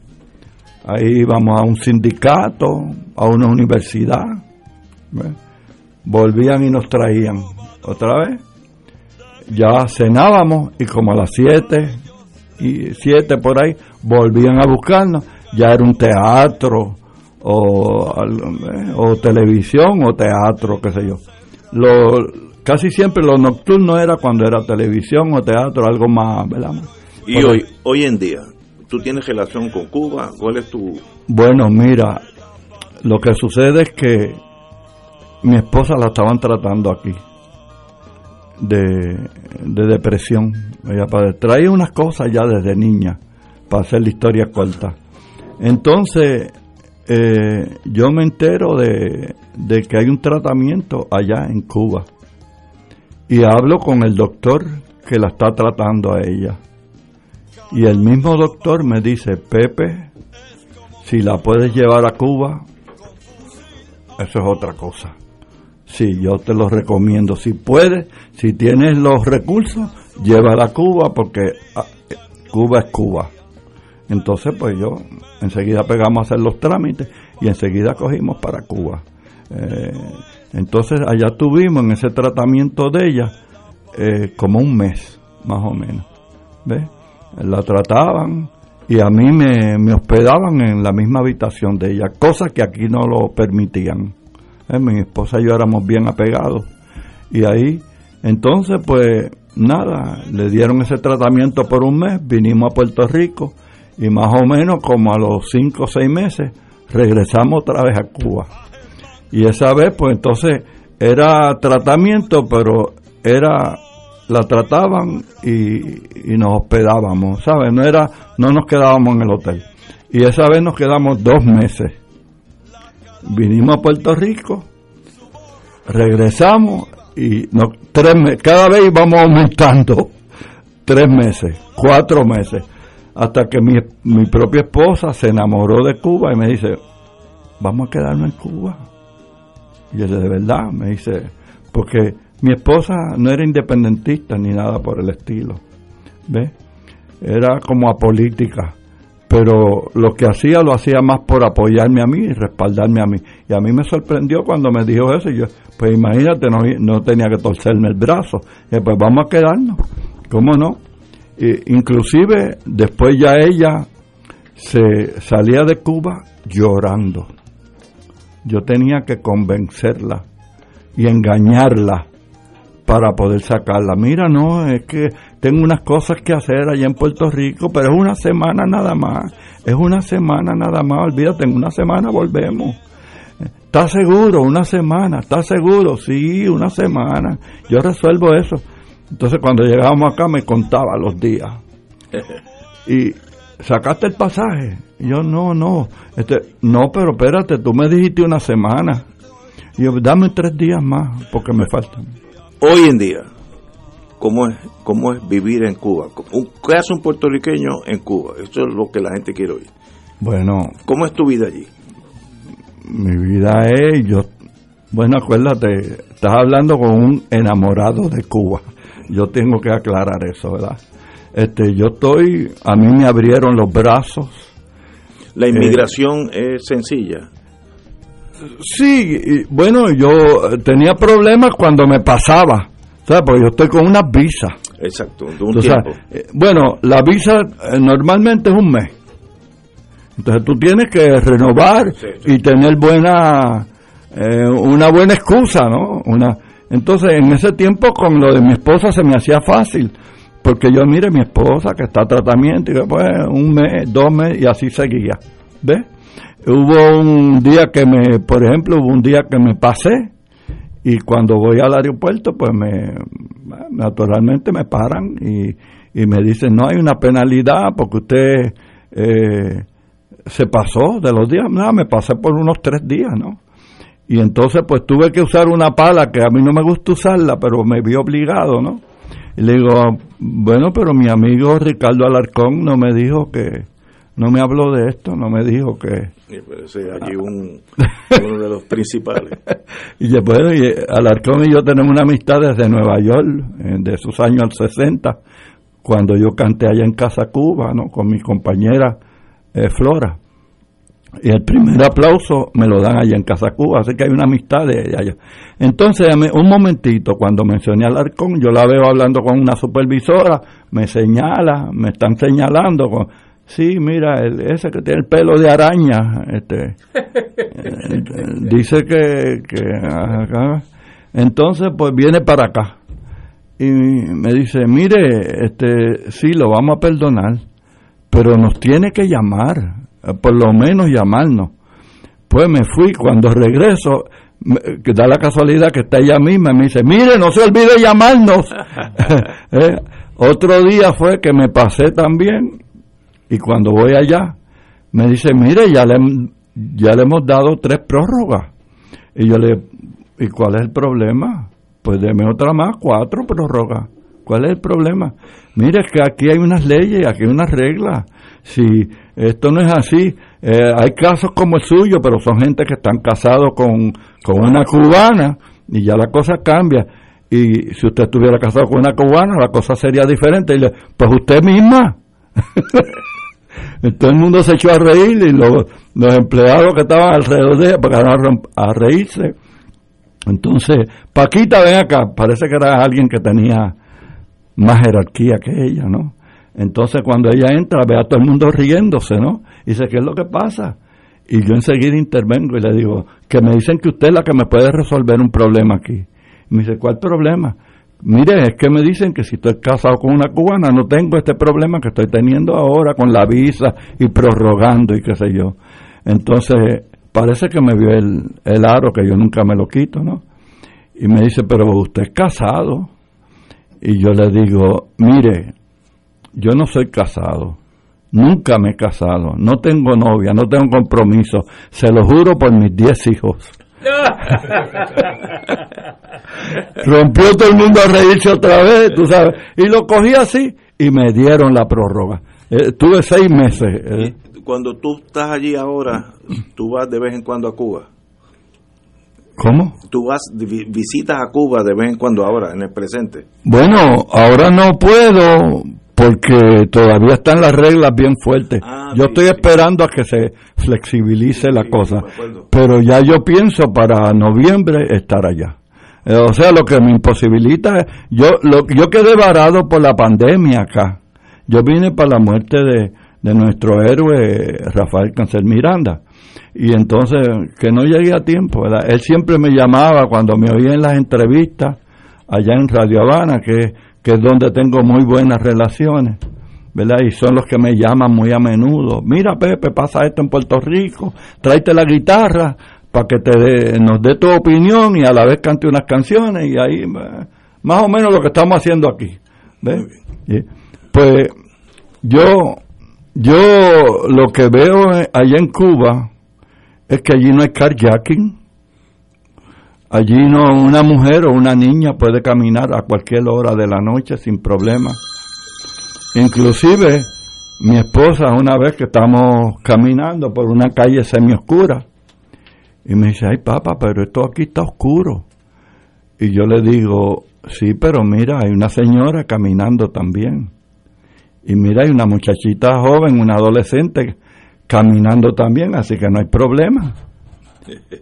Ahí íbamos a un sindicato, a una universidad, volvían y nos traían otra vez. Ya cenábamos y como a las 7 y 7 por ahí volvían a buscarnos. Ya era un teatro o, o televisión o teatro, qué sé yo lo, casi siempre lo nocturno era cuando era televisión o teatro, algo más, ¿verdad? Y hoy, hoy en día, ¿tú tienes relación con Cuba? ¿Cuál es tu...? Bueno, mira, lo que sucede es que mi esposa la estaban tratando aquí de, depresión. Ella trae unas cosas ya desde niña, para hacer la historia corta. Entonces, eh, yo me entero de, de que hay un tratamiento allá en Cuba. Y hablo con el doctor que la está tratando a ella. Y el mismo doctor me dice, Pepe, si la puedes llevar a Cuba, eso es otra cosa. Sí, yo te lo recomiendo. Si puedes, si tienes los recursos, llévala a Cuba porque ah, Cuba es Cuba. Entonces, pues yo enseguida pegamos a hacer los trámites y enseguida cogimos para Cuba. Eh, entonces, allá tuvimos en ese tratamiento de ella eh, como un mes, más o menos. ¿Ves? La trataban y a mí me, me hospedaban en la misma habitación de ella, cosa que aquí no lo permitían. Eh, mi esposa y yo éramos bien apegados. Y ahí, entonces, pues nada, le dieron ese tratamiento por un mes, vinimos a Puerto Rico y más o menos como a los cinco o seis meses regresamos otra vez a Cuba. Y esa vez, pues entonces era tratamiento, pero era la trataban y, y nos hospedábamos, ¿sabes? No era, no nos quedábamos en el hotel. Y esa vez nos quedamos dos meses vinimos a Puerto Rico, regresamos y tres cada vez íbamos aumentando tres meses, cuatro meses, hasta que mi, mi propia esposa se enamoró de Cuba y me dice, vamos a quedarnos en Cuba. Y yo de verdad, me dice, porque mi esposa no era independentista ni nada por el estilo, ¿ves? Era como apolítica pero lo que hacía lo hacía más por apoyarme a mí y respaldarme a mí. Y a mí me sorprendió cuando me dijo eso. Yo, pues imagínate, no, no tenía que torcerme el brazo. Y pues vamos a quedarnos. ¿Cómo no? inclusive después ya ella se salía de Cuba llorando. Yo tenía que convencerla y engañarla para poder sacarla. Mira, no, es que tengo unas cosas que hacer allá en Puerto Rico, pero es una semana nada más, es una semana nada más, olvídate, en una semana volvemos. ¿Estás seguro? Una semana, ¿estás seguro? Sí, una semana. Yo resuelvo eso. Entonces cuando llegábamos acá me contaba los días. Y sacaste el pasaje. Y yo no, no. Este, no, pero espérate, tú me dijiste una semana. Y yo, dame tres días más, porque me faltan. Hoy en día, ¿cómo es, cómo es vivir en Cuba? ¿Qué hace un puertorriqueño en Cuba? Eso es lo que la gente quiere oír. Bueno. ¿Cómo es tu vida allí? Mi vida es, yo, bueno, acuérdate, estás hablando con un enamorado de Cuba. Yo tengo que aclarar eso, ¿verdad? Este, yo estoy, a mí me abrieron los brazos. La inmigración es sencilla. Sí, bueno, yo tenía problemas cuando me pasaba, ¿sabes? Porque yo estoy con una visa. Exacto, de un tiempo. Eh, bueno, la visa eh, normalmente es un mes. Entonces tú tienes que renovar y tener buena, eh, una buena excusa, ¿no? Una, entonces en ese tiempo con lo de mi esposa se me hacía fácil, porque yo mire mi esposa que está a tratamiento y después un mes, dos meses y así seguía, ¿ves? Hubo un día que me, por ejemplo, hubo un día que me pasé y cuando voy al aeropuerto, pues me, naturalmente me paran y, me dicen, no hay una penalidad porque usted eh, se pasó de los días. Nada, me pasé por unos tres días, ¿no? Y entonces pues tuve que usar una pala que a mí no me gusta usarla, pero me vi obligado, ¿no? Y le digo, bueno, pero mi amigo Ricardo Alarcón no me dijo que, no me habló de esto, no me dijo que... Aquí un, uno de los principales. y después Alarcón y yo tenemos una amistad desde Nueva York, eh, de sus años 60, cuando yo canté allá en Casa Cuba, ¿no? Con mi compañera eh, Flora. Y el primer aplauso me lo dan allá en Casa Cuba, así que hay una amistad de allá. Entonces, un momentito, cuando mencioné a Alarcón, yo la veo hablando con una supervisora, me señala, me están señalando con Sí, mira, ese que tiene el pelo de araña, este, dice que, que Entonces, pues viene para acá y me dice, mire, este, sí, lo vamos a perdonar, pero nos tiene que llamar, eh, por lo menos llamarnos. Pues me fui, cuando regreso, que da la casualidad que está ella misma, y me dice, mire, no se olvide llamarnos. Eh, otro día fue que me pasé también, y cuando voy allá, me dice, mire, ya le, ya le hemos dado tres prórrogas. Y yo le, ¿y cuál es el problema? Pues deme otra más, cuatro prórrogas. ¿Cuál es el problema? Mire, es que aquí hay unas leyes, aquí hay unas reglas. Si esto no es así, eh, hay casos como el suyo, pero son gente que están casados con, con una cubana y ya la cosa cambia. Y si usted estuviera casado con una cubana, la cosa sería diferente. Y le, pues usted misma. Todo el mundo se echó a reír y los, los empleados que estaban alrededor de ella empezaron a reírse. Entonces, Paquita, ven acá, parece que era alguien que tenía más jerarquía que ella, ¿no? Entonces, cuando ella entra, ve a todo el mundo riéndose, ¿no? Y dice, ¿qué es lo que pasa? Y yo enseguida intervengo y le digo, que me dicen que usted es la que me puede resolver un problema aquí. Y me dice, ¿cuál problema? Mire, es que me dicen que si estoy casado con una cubana no tengo este problema que estoy teniendo ahora con la visa y prorrogando y qué sé yo. Entonces, parece que me vio el, el aro que yo nunca me lo quito, ¿no? Y me dice, pero usted es casado. Y yo le digo, mire, yo no soy casado, nunca me he casado, no tengo novia, no tengo compromiso, se lo juro por mis diez hijos. Rompió todo el mundo a reírse otra vez, tú sabes, y lo cogí así y me dieron la prórroga. Eh, tuve seis meses. eh, Cuando tú estás allí ahora, tú vas de vez en cuando a Cuba. ¿Cómo? Tú vas, vi- visitas a Cuba de vez en cuando ahora, en el presente. Bueno, ahora no puedo porque todavía están las reglas bien fuertes. yo estoy esperando a que se flexibilice la cosa, pero ya yo pienso para noviembre estar allá. Eh, o sea, lo que me imposibilita yo, lo, yo quedé varado por la pandemia acá. Yo vine para la muerte de, de nuestro héroe Rafael Cancel Miranda. Y entonces, que no llegué a tiempo, ¿verdad? Él siempre me llamaba cuando me oía en las entrevistas allá en Radio Habana, que, que es donde tengo muy buenas relaciones, ¿verdad? Y son los que me llaman muy a menudo. Mira, Pepe, pasa esto en Puerto Rico, tráete la guitarra para que te dé- nos dé tu opinión y a la vez cante unas canciones y ahí, más o menos lo que estamos haciendo aquí. Pues yo, yo lo que veo allá en Cuba es que allí no hay carjacking. Allí no una mujer o una niña puede caminar a cualquier hora de la noche sin problema. Inclusive mi esposa una vez que estamos caminando por una calle semioscura y me dice, ay papá, pero esto aquí está oscuro. Y yo le digo, sí, pero mira, hay una señora caminando también. Y mira, hay una muchachita joven, una adolescente caminando también, así que no hay problema.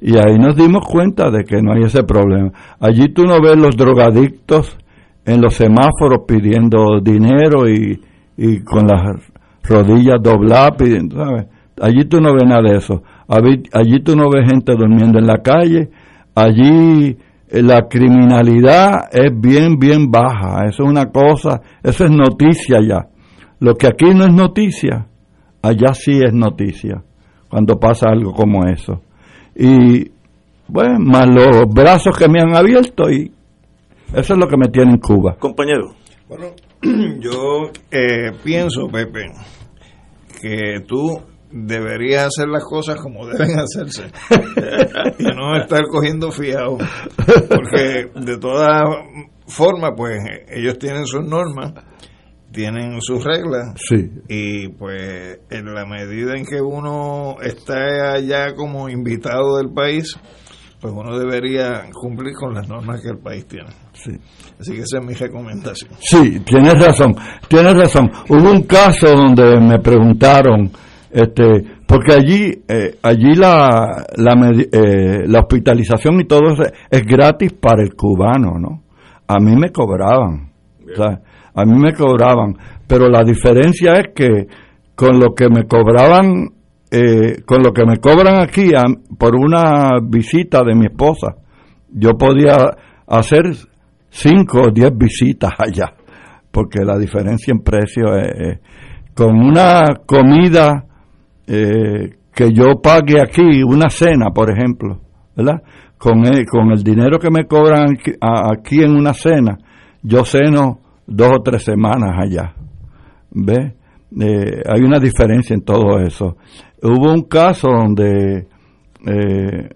Y ahí nos dimos cuenta de que no hay ese problema. Allí tú no ves los drogadictos en los semáforos pidiendo dinero y, y con las rodillas dobladas pidiendo, ¿sabes? Allí tú no ves nada de eso. Allí, tú no ves gente durmiendo en la calle. Allí eh, la criminalidad es bien, bien baja. Eso es una cosa, eso es noticia ya. Lo que aquí no es noticia, allá sí es noticia, cuando pasa algo como eso. Y, bueno, más los brazos que me han abierto y eso es lo que me tiene en Cuba. Compañero. Bueno, yo eh, pienso, Pepe, que tú deberías hacer las cosas como deben hacerse y no estar cogiendo fiado porque de todas formas pues ellos tienen sus normas tienen sus reglas Sí. y pues en la medida en que uno está allá como invitado del país pues uno debería cumplir con las normas que el país tiene Sí. así que esa es mi recomendación Sí, tienes razón, tienes razón. Hubo un caso donde me preguntaron, este, porque allí, eh, allí la, la, eh, la hospitalización y todo eso es gratis para el cubano, ¿no? A mí me cobraban, a mí me cobraban, pero la diferencia es que con lo que me cobraban, eh, con lo que me cobran aquí por una visita de mi esposa, yo podía hacer 5 o 10 visitas allá, porque la diferencia en precio es, con una comida eh, que yo pague aquí, una cena, por ejemplo, ¿verdad? Con el, con el dinero que me cobran aquí, en una cena, yo ceno dos o tres semanas allá. ¿Ve? Eh, hay una diferencia en todo eso. Hubo un caso donde eh,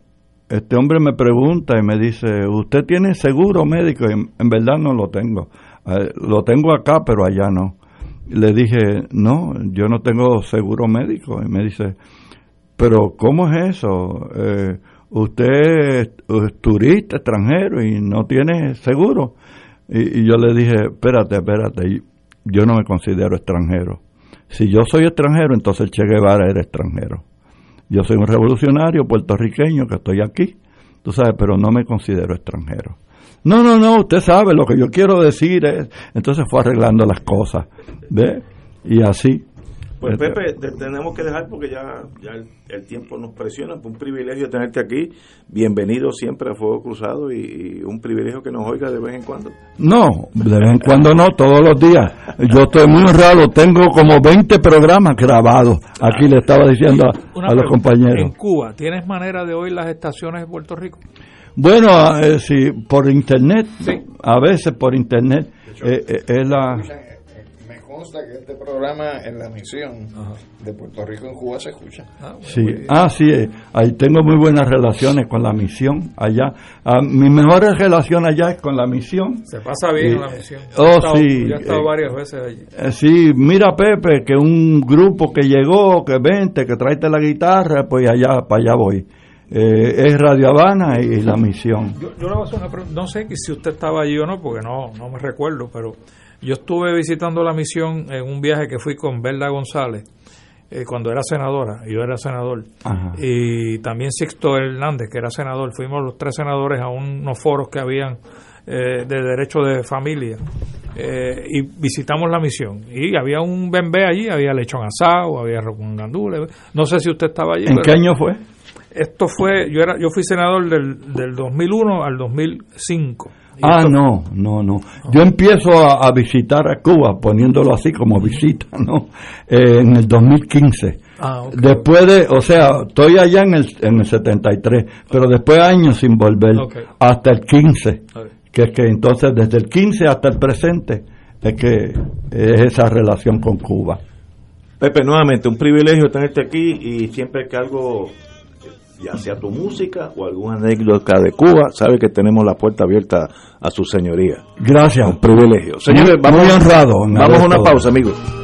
este hombre me pregunta y me dice, ¿usted tiene seguro médico? Y en, verdad no lo tengo. Eh, lo tengo acá, pero allá no. Le dije, no, yo no tengo seguro médico. Y me dice, pero ¿cómo es eso? Eh, usted es, turista extranjero y no tiene seguro. Y, y, yo le dije, espérate, espérate, yo no me considero extranjero. Si yo soy extranjero, entonces Che Guevara era extranjero. Yo soy un revolucionario puertorriqueño que estoy aquí, tú sabes, pero no me considero extranjero. No, no, no, usted sabe, lo que yo quiero decir es, entonces fue arreglando las cosas, ¿ve? Y así. Pues Pepe, tenemos que dejar porque ya, ya el, tiempo nos presiona. Fue un privilegio tenerte aquí. Bienvenido siempre a Fuego Cruzado y, un privilegio que nos oiga de vez en cuando. No, de vez en cuando no, todos los días. Yo estoy muy honrado, tengo como 20 programas grabados. Aquí le estaba diciendo a, los compañeros. En Cuba, ¿tienes manera de oír las estaciones de Puerto Rico? Bueno, eh, sí, por internet, a veces por internet. Eh, eh, es la consta que este programa en la misión de Puerto Rico en Cuba se escucha. Ah, sí, ah, sí, eh, ahí tengo muy buenas relaciones con la misión allá. Ah, mi mejor relación allá es con la misión. Se pasa bien la misión. Oh, sí. he estado varias veces allí. Eh, sí, mira Pepe, que un grupo que llegó, que vente, que tráete la guitarra, pues allá, para allá voy. Eh, es Radio Habana y la misión. Yo, yo le voy a hacer una pregunta, no sé si usted estaba allí o no, porque no, no me recuerdo, pero yo estuve visitando la misión en un viaje que fui con Berla González eh, cuando era senadora, yo era senador, y también Sixto Hernández, que era senador. Fuimos los tres senadores a unos foros que habían eh, de derecho de familia eh, y visitamos la misión. Y había un bembé allí, había lechón asado, había con gandules. No sé si usted estaba allí. ¿En qué año fue? Esto fue, yo era yo fui senador del, del 2001 al 2005. Ah, no, no, no. Yo empiezo a, visitar a Cuba, poniéndolo así como visita, ¿no? Eh, en el 2015. Ah, después de, o sea, estoy allá en el, en el 73, pero después años sin volver, hasta el 15, que es que entonces desde el 15 hasta el presente es que es esa relación con Cuba. Pepe, nuevamente, un privilegio tenerte aquí y siempre que algo ya sea tu música o alguna anécdota de Cuba, sabe que tenemos la puerta abierta a su señoría. Gracias. Un privilegio. Señores, vamos, muy honrado. Vamos a una pausa, amigos.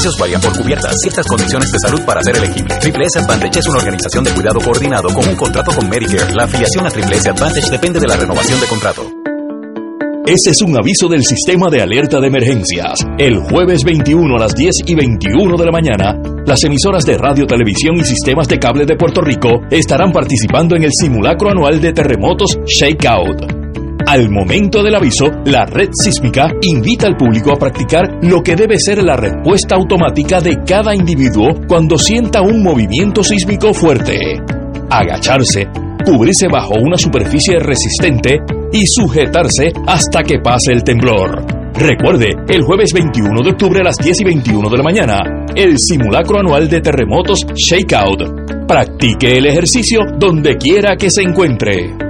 Beneficios varían por cubiertas. Ciertas condiciones de salud para ser elegible. Triple S Advantage es una organización de cuidado coordinado con un contrato con Medicare. La afiliación a Triple S Advantage depende de la renovación de contrato. Ese es un aviso del sistema de alerta de emergencias. El jueves 21 a las 10 y 21 de la mañana, las emisoras de radio, televisión y sistemas de cable de Puerto Rico estarán participando en el simulacro anual de terremotos Shakeout. Al momento del aviso, la red sísmica invita al público a practicar lo que debe ser la respuesta automática de cada individuo cuando sienta un movimiento sísmico fuerte. Agacharse, cubrirse bajo una superficie resistente y sujetarse hasta que pase el temblor. Recuerde, el jueves 21 de octubre a las 10 y 21 de la mañana, el simulacro anual de terremotos Shakeout. Practique el ejercicio donde quiera que se encuentre.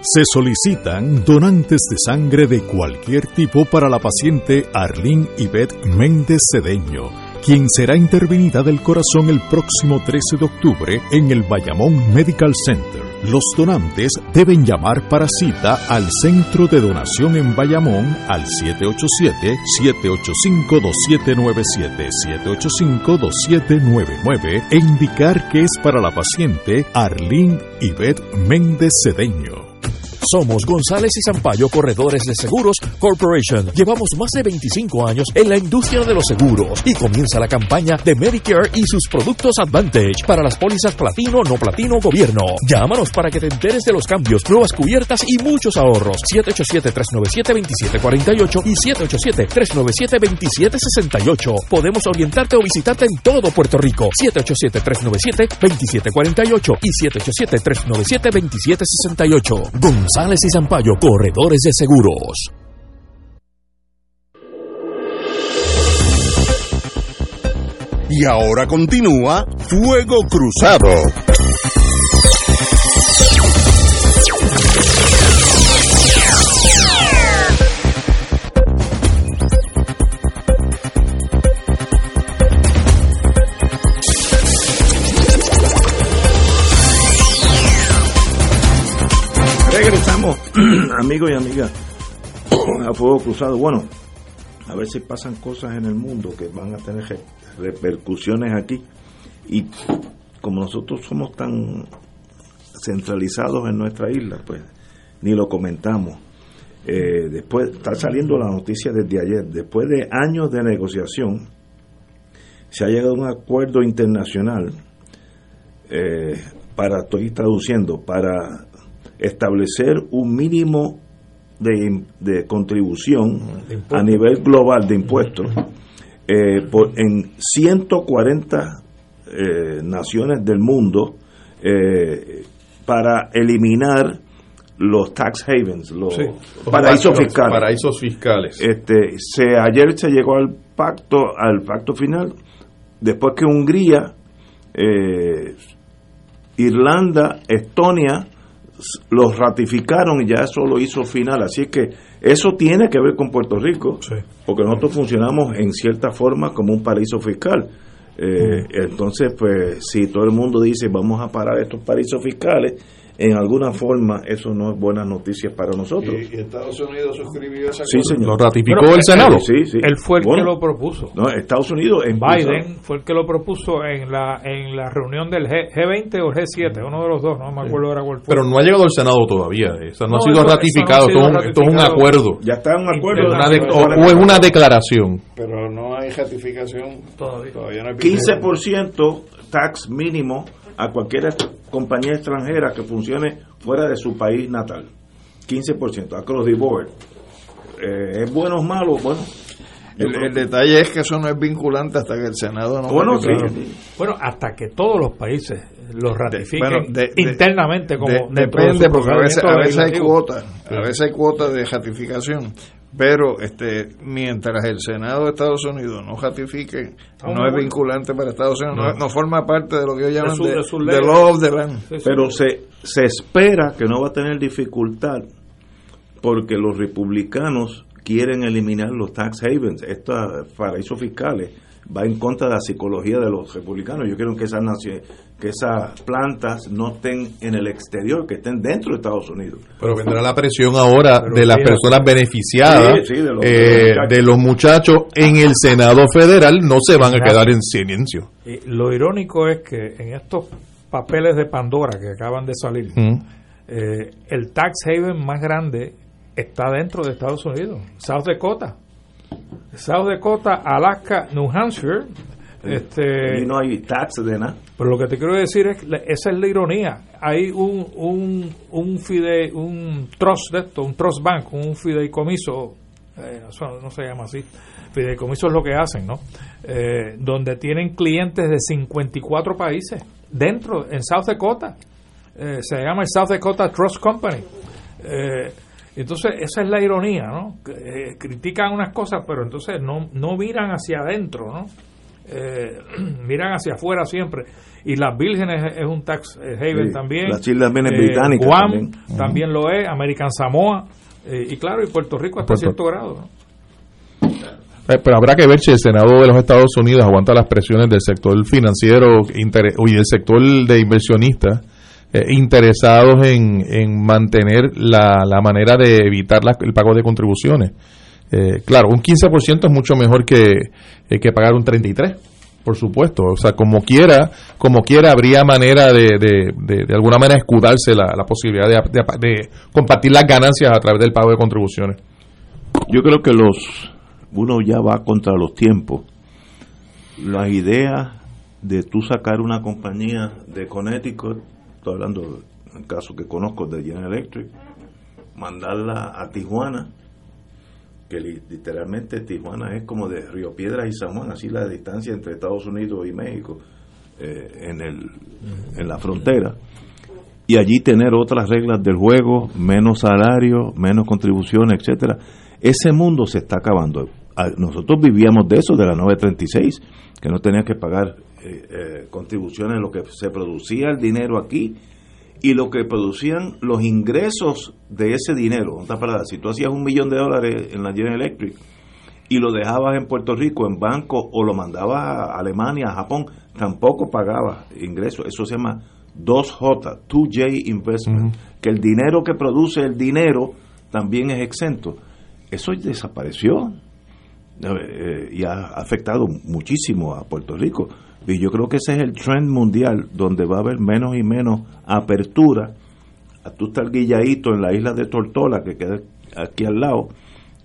Se solicitan donantes de sangre de cualquier tipo para la paciente Arlene Ivette Méndez Cedeño, quien será intervenida del corazón el próximo 13 de octubre en el Bayamón Medical Center. Los donantes deben llamar para cita al centro de donación en Bayamón al 787-785-2797, 785-2799 e indicar que es para la paciente Arlene Ivette Méndez Cedeño. Somos González y Zampayo Corredores de Seguros Corporation. Llevamos más de 25 años en la industria de los seguros y comienza la campaña de Medicare y sus productos Advantage para las pólizas platino, no platino, gobierno. Llámanos para que te enteres de los cambios, nuevas cubiertas y muchos ahorros. 787-397-2748 y 787-397-2768. Podemos orientarte o visitarte en todo Puerto Rico. 787-397-2748 y 787-397-2768. González y Zampayo, corredores de seguros. Y ahora continúa Fuego Cruzado. Amigos y amigas, a fuego cruzado. Bueno, a si pasan cosas en el mundo que van a tener re- repercusiones aquí. Y como nosotros somos tan centralizados en nuestra isla, pues ni lo comentamos. Eh, después está saliendo la noticia desde ayer. Después de años de negociación, se ha llegado a un acuerdo internacional eh, para, estoy traduciendo, para establecer un mínimo de, de contribución a nivel global de impuestos eh, por- en 140 eh, naciones del mundo eh, para eliminar los tax havens, los Sí. paraísos Los fiscales. paraísos fiscales. Este, se, ayer se llegó al pacto, al pacto final, después que Hungría, eh, Irlanda, Estonia los ratificaron y ya eso lo hizo final. Así que eso tiene que ver con Puerto Rico, porque nosotros funcionamos en cierta forma como un paraíso fiscal. Eh, Entonces, pues, si todo el mundo dice vamos a parar estos paraísos fiscales, en alguna forma eso no es buena noticia para nosotros. Y, y Estados Unidos suscribió ese Sí, señor. ¿Lo ratificó Bueno, el Senado? eh, Sí, sí. Él fue el Bueno, que lo propuso. No, Estados Unidos en Biden fue el que lo propuso en la en la reunión del G, 20 o G7, uno de los dos, no me acuerdo ahora cuál fue. Pero no ha llegado al Senado todavía. Eso no, No, ha sido eso- ratificado. no esto, es un- esto es un acuerdo. Ya está en un acuerdo. Una de- o, o es una declaración. Pero no hay ratificación todavía. Todavía no hay 15% tax mínimo a cualquier compañía extranjera que funcione fuera de su país natal. 15%, across the board. Eh, ¿Es bueno o malo? Bueno, El, detalle es que eso no es vinculante hasta que el Senado no Bueno, ratifique. sí, Bueno, hasta que todos los países lo ratifiquen bueno, de- de- internamente como De- de depende porque a veces, a veces hay cuotas a veces hay cuotas de ratificación pero este mientras el Senado de Estados Unidos no ratifique no es vinculante para Estados Unidos no, forma parte de lo que ellos llaman su- de, de law of the land. Pero se, se espera que no va a tener dificultad porque los republicanos quieren eliminar los tax havens, estos paraísos fiscales. Va en contra de la psicología de los republicanos. Yo quiero que esas naciones, que esas plantas no estén en el exterior, que estén dentro de Estados Unidos. Pero vendrá la presión ahora de las personas beneficiadas, Sí, sí, de los- eh, de los muchachos. de los muchachos en el Senado federal, no se van a quedar en silencio. Y lo irónico es que en estos papeles de Pandora que acaban de salir, Mm. eh, el tax haven más grande está dentro de Estados Unidos, South Dakota. South Dakota, Alaska, New Hampshire. Este, y no hay tax de nada. pero lo que te quiero decir es, que esa es la ironía. Hay un un un fide, un trust de esto, un trust bank, un fideicomiso, eh, eso no se llama así. Fideicomiso es lo que hacen, ¿no? Eh, donde tienen clientes de 54 países dentro en South Dakota. Eh, se llama el South Dakota Trust Company. Eh, entonces, esa es la ironía, ¿no? Eh, critican unas cosas, pero entonces no, no miran hacia adentro, ¿no? Eh, miran hacia afuera siempre. Y las Vírgenes es un tax eh, haven Sí, también. las islas también es Eh, británica Guam también. también lo es, American Samoa. eh, y claro, y Puerto Rico hasta Puerto- cierto grado, ¿no? Pero habrá que ver si el Senado de los Estados Unidos aguanta las presiones del sector financiero y del sector de inversionistas eh, interesados en, en mantener la, la manera de evitar la- el pago de contribuciones. Eh, claro, un 15% es mucho mejor que, eh, que pagar un 33%, por supuesto. O sea, como quiera, como quiera habría manera de, de, de, de alguna manera escudarse la, posibilidad de, de- de compartir las ganancias a través del pago de contribuciones. Yo creo que los uno ya va contra los tiempos. Las ideas de tú sacar una compañía de Connecticut, estoy hablando en el caso que conozco de General Electric, mandarla a Tijuana, que li- literalmente Tijuana es como de Río Piedras y San Juan, así la distancia entre Estados Unidos y México eh, en, el, en la frontera y allí tener otras reglas del juego, menos salario, menos contribuciones, etcétera. Ese mundo se está acabando. Ah, Nosotros vivíamos de eso, de la 936, que no tenías que pagar eh, eh, contribuciones, lo que se producía el dinero aquí y lo que producían los ingresos de ese dinero. Si tú hacías un millón de dólares en la General Electric y lo dejabas en Puerto Rico en banco o lo mandabas a Alemania, a Japón, tampoco pagabas ingresos. Eso se llama 2J, 2J Investment, que el dinero que produce el dinero también es exento. Eso desapareció eh, y ha afectado muchísimo a Puerto Rico. Y yo creo que ese es el trend mundial, donde va a haber menos y menos apertura. Tú estar guilladito en la isla de Tortola, que queda aquí al lado,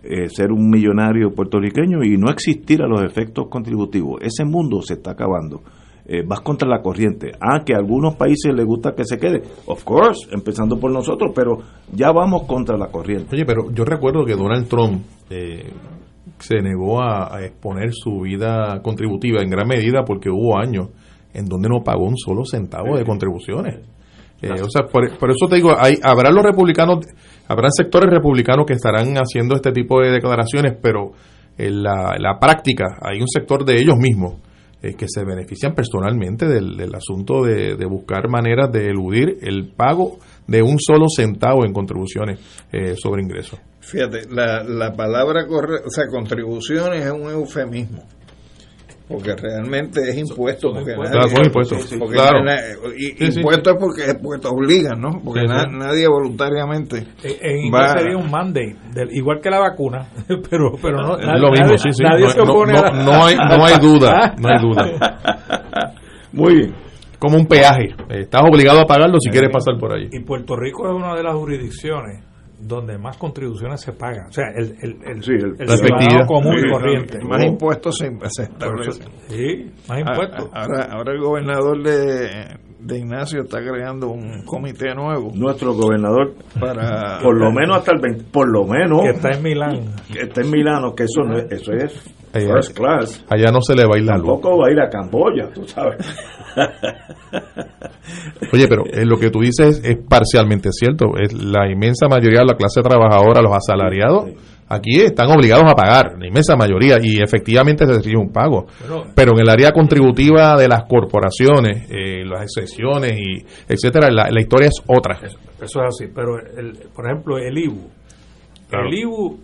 eh, ser un millonario puertorriqueño y no existir a los efectos contributivos. Ese mundo se está acabando. Eh, vas contra la corriente. Ah, que a algunos países les gusta que se quede. Of course, empezando por nosotros, pero ya vamos contra la corriente. Oye, pero yo recuerdo que Donald Trump eh, se negó a, a exponer su vida contributiva en gran medida porque hubo años en donde no pagó un solo centavo de contribuciones. Eh, o sea, por, por eso te digo, hay, habrá los republicanos, habrá sectores republicanos que estarán haciendo este tipo de declaraciones, pero en la, la práctica hay un sector de ellos mismos eh, que se benefician personalmente del, del asunto de, de buscar maneras de eludir el pago de un solo centavo en contribuciones eh, sobre ingresos. Fíjate, la, la palabra corre, o sea, contribuciones es un eufemismo. Porque realmente es impuesto. Porque impuestos. nadie- Claro, impuestos. sí, sí, porque Claro. na- y, Sí, sí. impuestos es porque, porque te obligan, ¿no? Porque Sí, na- sí. nadie voluntariamente. En, en inglés va- sería un mandate, del- igual que la vacuna, pero pero no, Es lo mismo, sí, sí. nadie No, se no- opone no- a la- no hay, no hay duda, no hay duda. Muy bien. Como un peaje. Eh, Estás obligado a pagarlo si quieres pasar por ahí. Y Puerto Rico es una de las jurisdicciones donde más contribuciones se pagan. O sea, el, el, el, el- el efectividad. común y Sí, corriente. Más impuestos se, se establecen. Sí, más Ah, impuestos. Ahora, ahora el gobernador de, de Ignacio está creando un comité nuevo Nuestro gobernador, para por lo menos hasta el 20, por lo menos, que está en Milán. que está en Milano, que eso, no es, eso es Eh, first class. Allá no se le va a ir la luz. Tampoco va a ir a Camboya, tú sabes. Oye, pero eh, lo que tú dices es parcialmente cierto. Es la inmensa mayoría de la clase trabajadora, los asalariados, aquí están obligados a pagar, la inmensa mayoría, y efectivamente se recibe un pago. Pero- Pero en el área contributiva de las corporaciones, eh, las excepciones y etcétera, la, la historia es otra. Eso es así. Pero, el, por ejemplo, el IBU. Claro. El IBU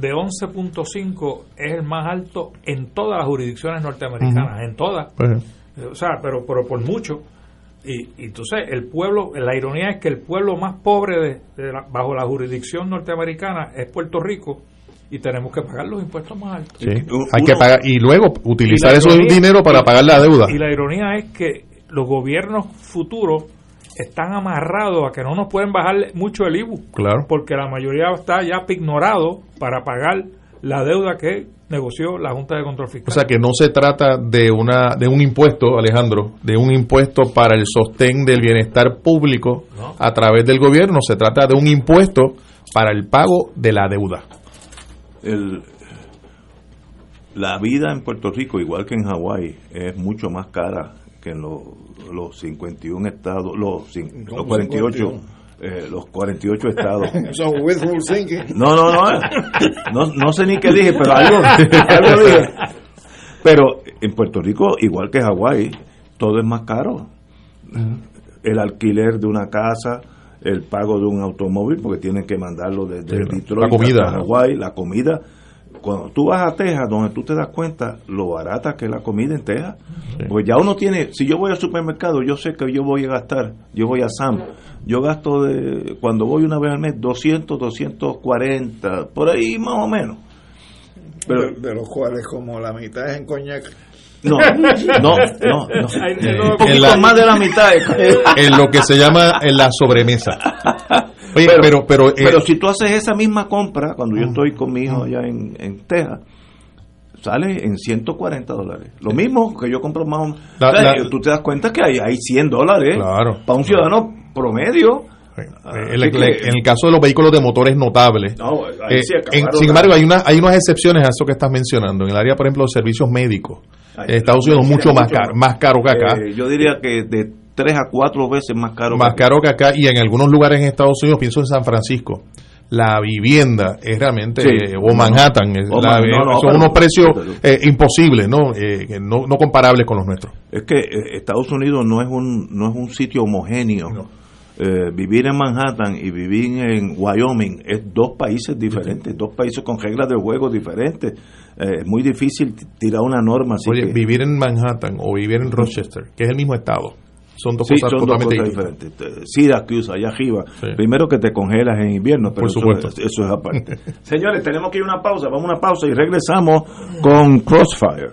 de 11.5 es el más alto en todas las jurisdicciones norteamericanas, en todas. O sea, pero, pero por mucho. Y, y entonces el pueblo, la ironía es que el pueblo más pobre de, bajo la jurisdicción norteamericana es Puerto Rico y tenemos que pagar los impuestos más altos. hay que pagar y luego utilizar ese dinero para pagar la deuda. Y la ironía es que los gobiernos futuros están amarrados a que no nos pueden bajar mucho el IBU. Claro. Porque la mayoría está ya ignorado para pagar la deuda que negoció la Junta de Control Fiscal. O sea que no se trata de una de un impuesto, Alejandro, de un impuesto para el sostén del bienestar público a través del gobierno, se trata de un impuesto para el pago de la deuda. El, la vida en Puerto Rico, igual que en Hawái, es mucho más cara que en los, los 51 estados, los, los 48 eh, los 48 estados. no, no, no, no, no sé ni qué dije, pero algo, algo dije. Pero en Puerto Rico, igual que Hawái, todo es más caro. El alquiler de una casa, el pago de un automóvil, porque tienen que mandarlo desde Detroit la comida. a Hawái, la comida. Cuando tú vas a Texas, donde tú te das cuenta lo barata que es la comida en Texas, pues ya uno tiene, si yo voy al supermercado, yo sé que yo voy a gastar, yo voy a Sam, yo gasto de, cuando voy una vez al mes 200, 240, por ahí más o menos. Pero, de, los cuales como la mitad es en coñac. No, no, no, un poquito más de la mitad. en lo que se llama en la sobremesa. Oye, pero, pero, eh, pero, si tú haces esa misma compra, cuando yo estoy con mi hijo allá en, en Texas, sale en 140 dólares. Lo mismo que yo compro más. tú te das cuenta que hay, hay 100 dólares para un ciudadano promedio. En, el caso de los vehículos de motores notables. Eh, sin embargo, hay, una, hay unas excepciones a eso que estás mencionando. En el área, por ejemplo, de servicios médicos. En Estados Unidos mucho más caro, más caro que acá. Eh, yo diría que de tres a cuatro veces más caro. Más caro que acá y en algunos lugares en Estados Unidos, pienso en San Francisco, la vivienda es realmente o Manhattan son unos precios eh, imposibles no, eh, no no comparables con los nuestros. Es que eh, Estados Unidos no es un no es un sitio homogéneo vivir en Manhattan y vivir en Wyoming es dos países diferentes dos países con reglas de juego diferentes es muy difícil tirar una norma así oye vivir en Manhattan o vivir en Rochester que es el mismo estado son dos cosas totalmente diferentes. Syracuse, allá arriba. Primero que te congelas en invierno, pero Eso, eso es aparte. Señores, tenemos que ir a una pausa. Vamos a una pausa y regresamos con Crossfire.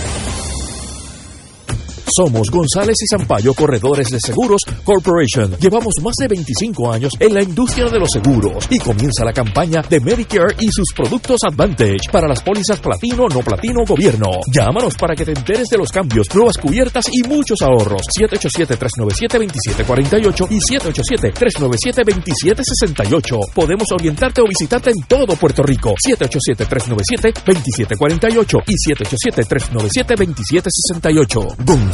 Somos González y Zampayo Corredores de Seguros Corporation. Llevamos más de 25 años en la industria de los seguros y comienza la campaña de Medicare y sus productos Advantage para las pólizas platino, no platino, gobierno. Llámanos para que te enteres de los cambios, nuevas cubiertas y muchos ahorros. 787-397-2748 y 787-397-2768. Podemos orientarte o visitarte en todo Puerto Rico. 787-397-2748 y 787-397-2768.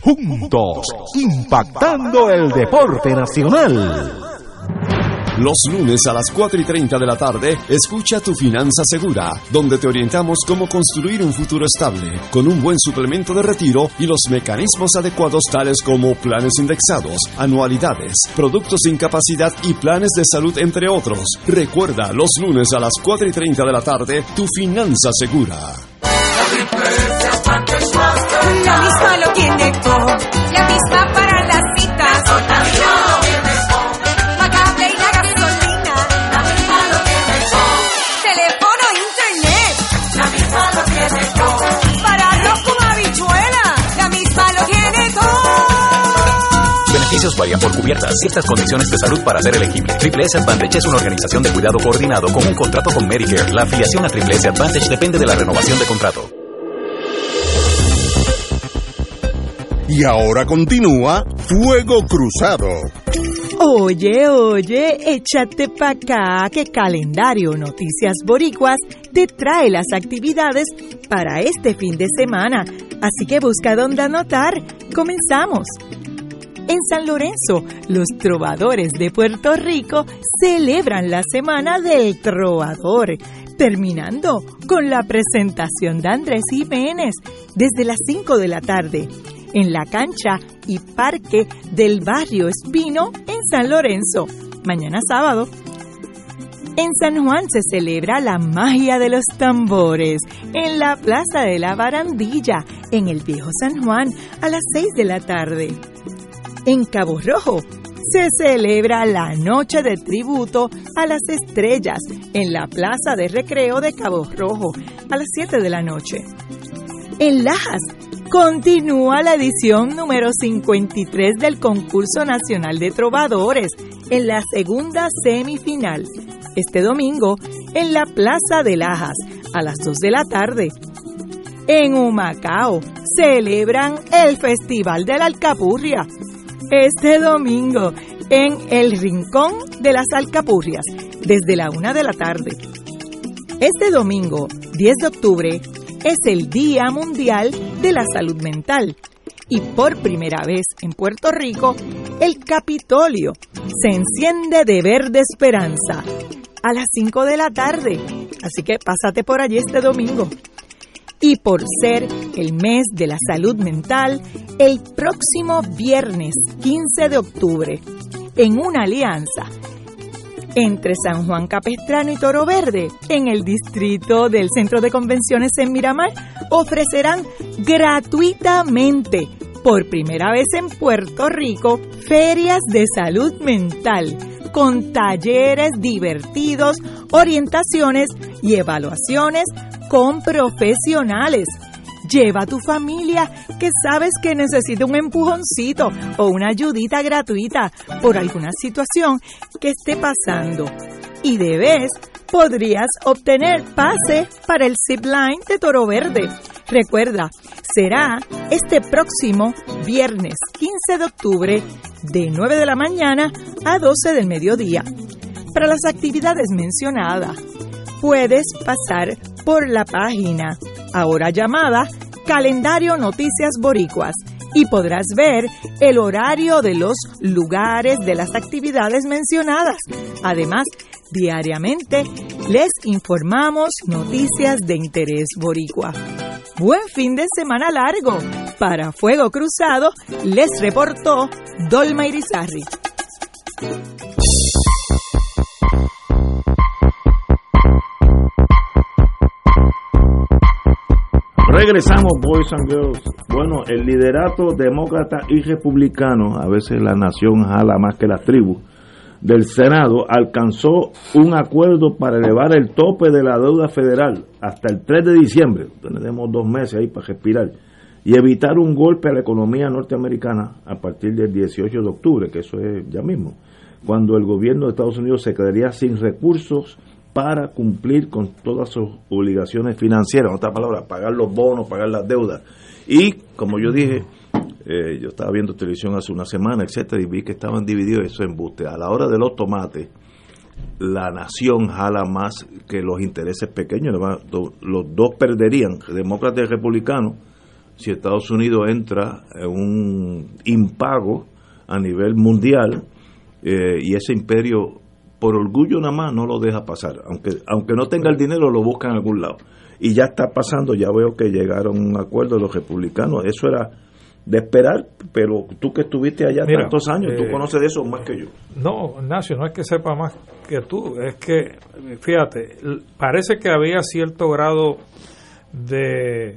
juntos, impactando el deporte nacional. Los lunes a las 4 y 30 de la tarde, escucha Tu Finanza Segura, donde te orientamos cómo construir un futuro estable, con un buen suplemento de retiro y los mecanismos adecuados tales como planes indexados, anualidades, productos de incapacidad y planes de salud, entre otros. Recuerda, los lunes a las 4 y 30 de la tarde, Tu Finanza Segura. La misma lo tiene todo, la misma para las citas. La cable y la gasolina, la misma lo tiene todo. Teléfono, internet, la misma lo tiene todo. Para arroz con habichuela, la misma lo tiene todo. Beneficios varían por cubiertas. Ciertas condiciones de salud para ser elegible. Triple S Advantage es una organización de cuidado coordinado con un contrato con Medicare. La afiliación a Triple S Advantage depende de la renovación de contrato. Y ahora continúa Fuego Cruzado. Oye, oye, échate pa' acá que Calendario Noticias Boricuas te trae las actividades para este fin de semana. Así que busca dónde anotar. Comenzamos. En San Lorenzo, los trovadores de Puerto Rico celebran la Semana del Trovador, terminando con la presentación de Andrés Jiménez desde las 5 de la tarde en la cancha y parque del barrio Espino en San Lorenzo, mañana sábado. En San Juan se celebra la magia de los tambores en la Plaza de la Barandilla, en el Viejo San Juan, a las 6 de la tarde. En Cabo Rojo se celebra la Noche de Tributo a las Estrellas en la Plaza de Recreo de Cabo Rojo, a las 7 de la noche. En Lajas Continúa la edición número 53 del Concurso Nacional de Trovadores en la segunda semifinal, este domingo en la Plaza de Lajas a las 2 de la tarde. En Humacao celebran el Festival de la Alcapurria este domingo en el Rincón de las Alcapurrias desde la 1 de la tarde. Este domingo, 10 de octubre, es el Día Mundial de la Salud Mental. Y por primera vez en Puerto Rico, el Capitolio se enciende de verde esperanza a las 5 de la tarde. Así que pásate por allí este domingo. Y por ser el mes de la salud mental, el próximo viernes 15 de octubre, en una alianza entre San Juan Capestrano y Toro Verde, en el distrito del Centro de Convenciones en Miramar, ofrecerán gratuitamente, por primera vez en Puerto Rico, ferias de salud mental, con talleres divertidos, orientaciones y evaluaciones con profesionales Lleva a tu familia que sabes que necesita un empujoncito o una ayudita gratuita por alguna situación que esté pasando. Y de vez podrías obtener pase para el zip line de Toro Verde. Recuerda, será este próximo viernes 15 de octubre de 9 de la mañana a 12 del mediodía. Para las actividades mencionadas, puedes pasar por la página ahora llamada Calendario Noticias Boricuas, y podrás ver el horario de los lugares de las actividades mencionadas. Además, diariamente les informamos noticias de interés boricua. Buen fin de semana largo. Para Fuego Cruzado les reportó Dolma Irizarri. Regresamos, boys and girls. Bueno, el liderato demócrata y republicano, a veces la nación jala más que las tribus, del Senado alcanzó un acuerdo para elevar el tope de la deuda federal hasta el 3 de diciembre, tenemos dos meses ahí para respirar, y evitar un golpe a la economía norteamericana a partir del 18 de octubre, que eso es ya mismo, cuando el gobierno de Estados Unidos se quedaría sin recursos para cumplir con todas sus obligaciones financieras, en otras palabras, pagar los bonos, pagar las deudas. Y, como yo dije, eh, yo estaba viendo televisión hace una semana, etcétera, y vi que estaban divididos eso en buste. A la hora de los tomates, la nación jala más que los intereses pequeños. Los dos perderían, demócratas y republicanos, si Estados Unidos entra en un impago a nivel mundial eh, y ese imperio por orgullo nada más no lo deja pasar. Aunque, aunque no tenga el dinero, lo busca en algún lado. Y ya está pasando, ya veo que llegaron a un acuerdo los republicanos. Eso era de esperar, pero tú que estuviste allá Mira, tantos años, tú eh, conoces de eso más que yo. No, Ignacio, no es que sepa más que tú, es que, fíjate, parece que había cierto grado de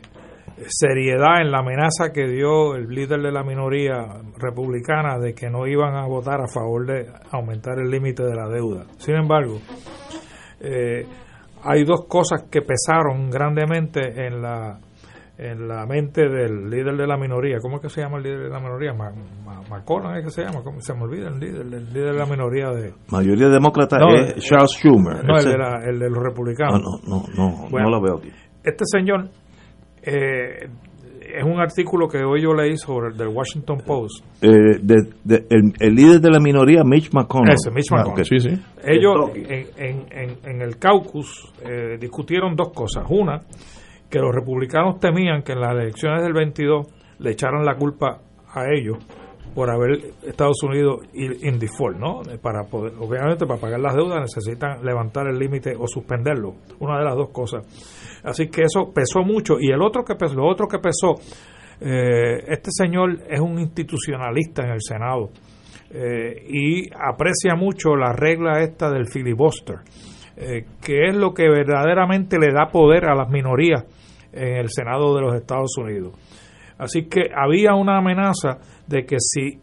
seriedad en la amenaza que dio el líder de la minoría republicana de que no iban a votar a favor de aumentar el límite de la deuda. Sin embargo, eh, hay dos cosas que pesaron grandemente en la en la mente del líder de la minoría. ¿Cómo es que se llama el líder de la minoría? Ma- es que se llama. ¿Cómo? Se me olvida el líder, el líder de la minoría de... Mayoría demócrata No, es Charles Schumer. No, el de, la- el de los republicanos. No, no, no, no, Bueno, no lo veo aquí. Este señor eh, es un artículo que hoy yo leí sobre el del Washington Post. Eh, de- de- el, el líder de la minoría, Mitch McConnell. Ese, Mitch McConnell. Ah, ok. Ellos en, en, en, en el caucus eh, discutieron dos cosas. Una, que los republicanos temían que en las elecciones del 22 le echaran la culpa a ellos por haber Estados Unidos in default, ¿no? Eh, Para poder, obviamente, para pagar las deudas necesitan levantar el límite o suspenderlo, una de las dos cosas. Así que eso pesó mucho. Y el otro que pesó, lo otro que pesó, eh, este señor es un institucionalista en el Senado eh, y aprecia mucho la regla esta del filibuster, eh, que es lo que verdaderamente le da poder a las minorías en el Senado de los Estados Unidos. Así que había una amenaza de que si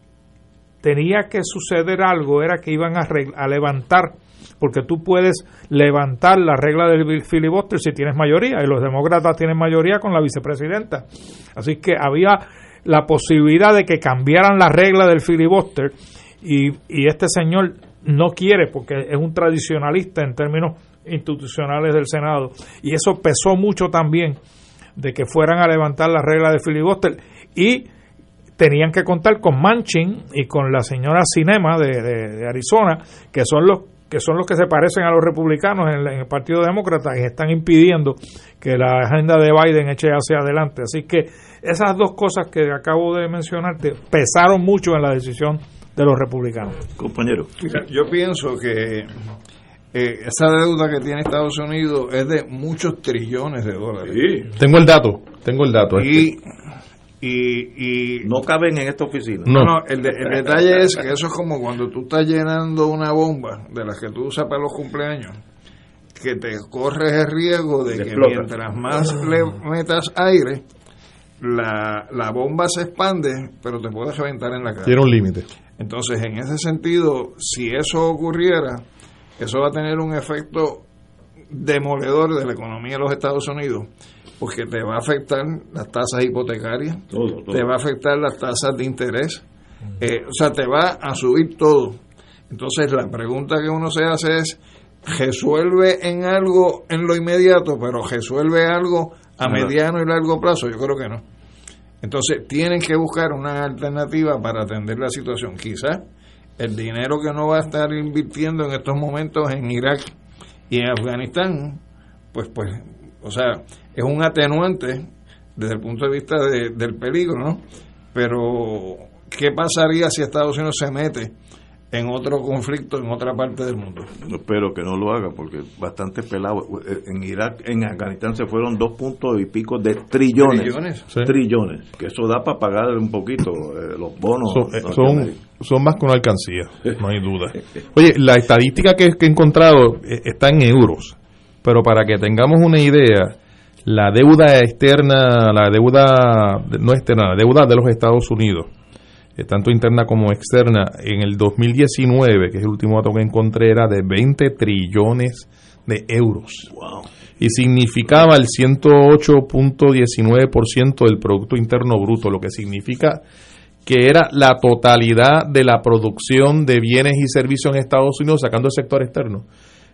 tenía que suceder algo era que iban a, a levantar, porque tú puedes levantar la regla del filibuster si tienes mayoría, y los demócratas tienen mayoría con la vicepresidenta. Así que había la posibilidad de que cambiaran la regla del filibuster y, y este señor no quiere porque es un tradicionalista en términos institucionales del Senado y eso pesó mucho también de que fueran a levantar la regla del filibuster y tenían que contar con Manchin y con la señora Cinema de, Arizona que son los que son los que se parecen a los republicanos en, el- en el Partido Demócrata y están impidiendo que la agenda de Biden eche hacia adelante. Así que esas dos cosas que acabo de mencionarte pesaron mucho en la decisión de los republicanos. Compañero. Yo pienso que eh, esa deuda que tiene Estados Unidos es de muchos trillones de dólares. Tengo el dato, tengo el dato. Y, este. Y, y No caben en esta oficina. No, no, el, de- el detalle es que eso es como cuando tú estás llenando una bomba de las que tú usas para los cumpleaños, que te corres el riesgo de que explota. mientras más le metas aire, la, la bomba se expande, pero te puedes reventar en la cara. Tiene un límite. Entonces, en ese sentido, si eso ocurriera, eso va a tener un efecto demoledor de la economía de los Estados Unidos, porque te va a afectar las tasas hipotecarias, Todo, todo. te va a afectar las tasas de interés, eh, o sea, te va a subir todo. Entonces, la pregunta que uno se hace es, ¿resuelve en algo en lo inmediato, pero resuelve algo a mediano y largo plazo? Yo creo que no. Entonces, tienen que buscar una alternativa para atender la situación. Quizás el dinero que no va a estar invirtiendo en estos momentos en Irak y en Afganistán, pues, pues, o sea, es un atenuante desde el punto de vista de- del peligro, ¿no? Pero, ¿qué pasaría si Estados Unidos se mete en otro conflicto en otra parte del mundo? Espero que no lo haga porque bastante pelado. En Irak, en Afganistán se fueron dos puntos y pico de trillones. Trillones. Sí. Trillones. Que eso da para pagar un poquito eh, los bonos. Son, eh, son, más que una alcancía, no hay duda. Oye, la estadística que, que he encontrado eh, está en euros, pero para que tengamos una idea, la deuda externa, la deuda no externa, la deuda de los Estados Unidos, eh, tanto interna como externa, en el 2019, que es el último dato que encontré, era de 20 trillones de euros. Y significaba el 108.19% del Producto Interno Bruto, lo que significa que era la totalidad de la producción de bienes y servicios en Estados Unidos, sacando el sector externo.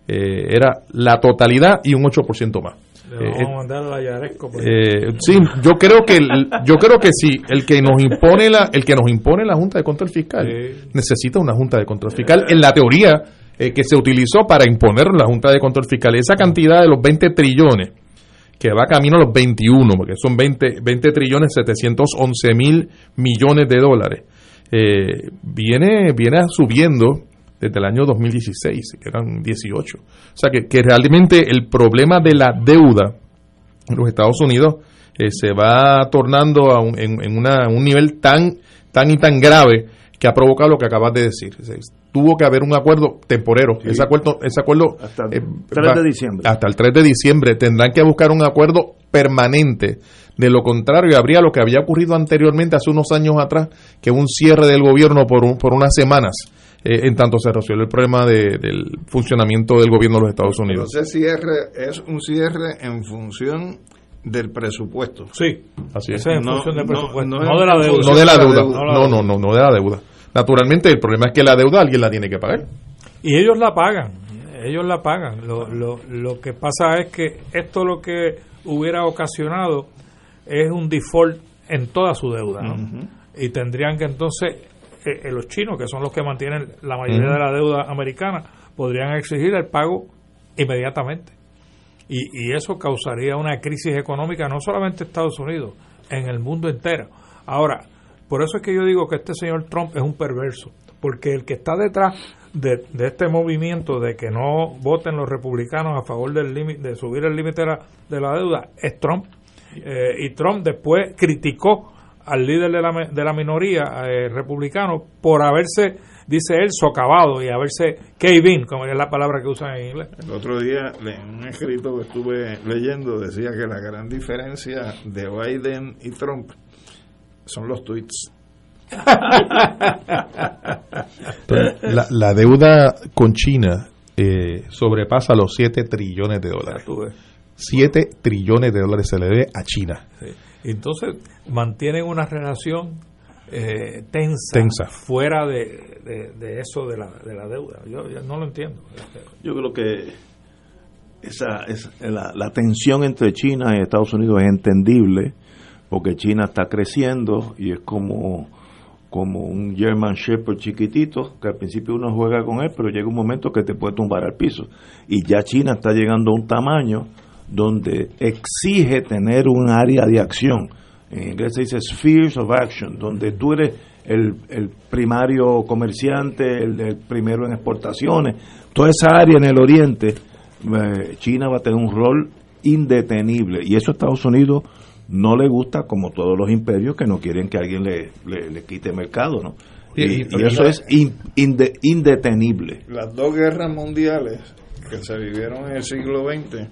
Eh, era la totalidad y un 8% más. Le Eh, vamos a mandar a la Yaresco. por ahí. eh, sí, yo creo que el- yo creo que sí, el que nos impone la el que nos impone la Junta de Control Fiscal necesita una Junta de Control Fiscal en la teoría eh, que se utilizó para imponer la Junta de Control Fiscal esa cantidad de los 20 trillones que va camino a los 21 porque son 20 20 trillones 711 mil millones de dólares eh, viene viene subiendo desde el año 2016, que eran 18. O sea que, que realmente el problema de la deuda en los Estados Unidos eh, se va tornando a un, en, en una, un nivel tan, tan y tan grave que ha provocado lo que acabas de decir. Tuvo que haber un acuerdo temporero. Sí. Ese acuerdo, ese acuerdo Hasta el eh, 3 va- de diciembre. Hasta el 3 de diciembre tendrán que buscar un acuerdo permanente. De lo contrario, habría lo que había ocurrido anteriormente, hace unos años atrás, que un cierre del gobierno por, un- por unas semanas, eh, en tanto se resuelve el problema de- del funcionamiento del gobierno de los Estados Pero Unidos. ese cierre es un cierre en función del presupuesto. Sí, Así es. Ese es en No, función del no, presupuesto, no no, de la deuda. No de la de la deuda. deuda. No, no, no, no de la deuda. Naturalmente, el problema es que la deuda alguien la tiene que pagar. Y ellos la pagan, ellos la pagan. Lo, lo, lo que pasa es que esto lo que hubiera ocasionado es un default en toda su deuda. ¿no? Y tendrían que entonces, eh, eh, los chinos, que son los que mantienen la mayoría de la deuda americana, podrían exigir el pago inmediatamente. Y, y eso causaría una crisis económica no solamente en Estados Unidos, en el mundo entero. Ahora, por eso es que yo digo que este señor Trump es un perverso, porque el que está detrás de, de este movimiento de que no voten los republicanos a favor del límite de subir el límite de la, de la deuda es Trump. Eh, y Trump después criticó al líder de la, de la minoría eh, republicano por haberse, dice él, socavado y haberse cave in, como es la palabra que usan en inglés. El otro día, le- en un escrito que estuve leyendo, decía que la gran diferencia de Biden y Trump son los tweets. La, la deuda con China eh, sobrepasa los 7 trillones de dólares. 7 trillones de dólares se le debe a China. Entonces mantienen una relación eh, tensa, Tensa. fuera de, de- de eso de la, de la deuda. Yo, yo no lo entiendo. Yo creo que esa, esa- la, la tensión entre China y Estados Unidos es entendible porque China está creciendo y es como, como un German Shepherd chiquitito que al principio uno juega con él, pero llega un momento que te puede tumbar al piso. Y ya China está llegando a un tamaño donde exige tener un área de acción. En inglés se dice spheres of action, donde tú eres el, el primario comerciante, el, el primero en exportaciones. Toda esa área en el oriente, eh, China va a tener un rol indetenible. Y eso a Estados Unidos no le gusta, como todos los imperios, que no quieren que alguien le, le, le quite mercado. ¿no? Y, Y- y- y eso es in- inde- indetenible. Las dos guerras mundiales que se vivieron en el siglo XX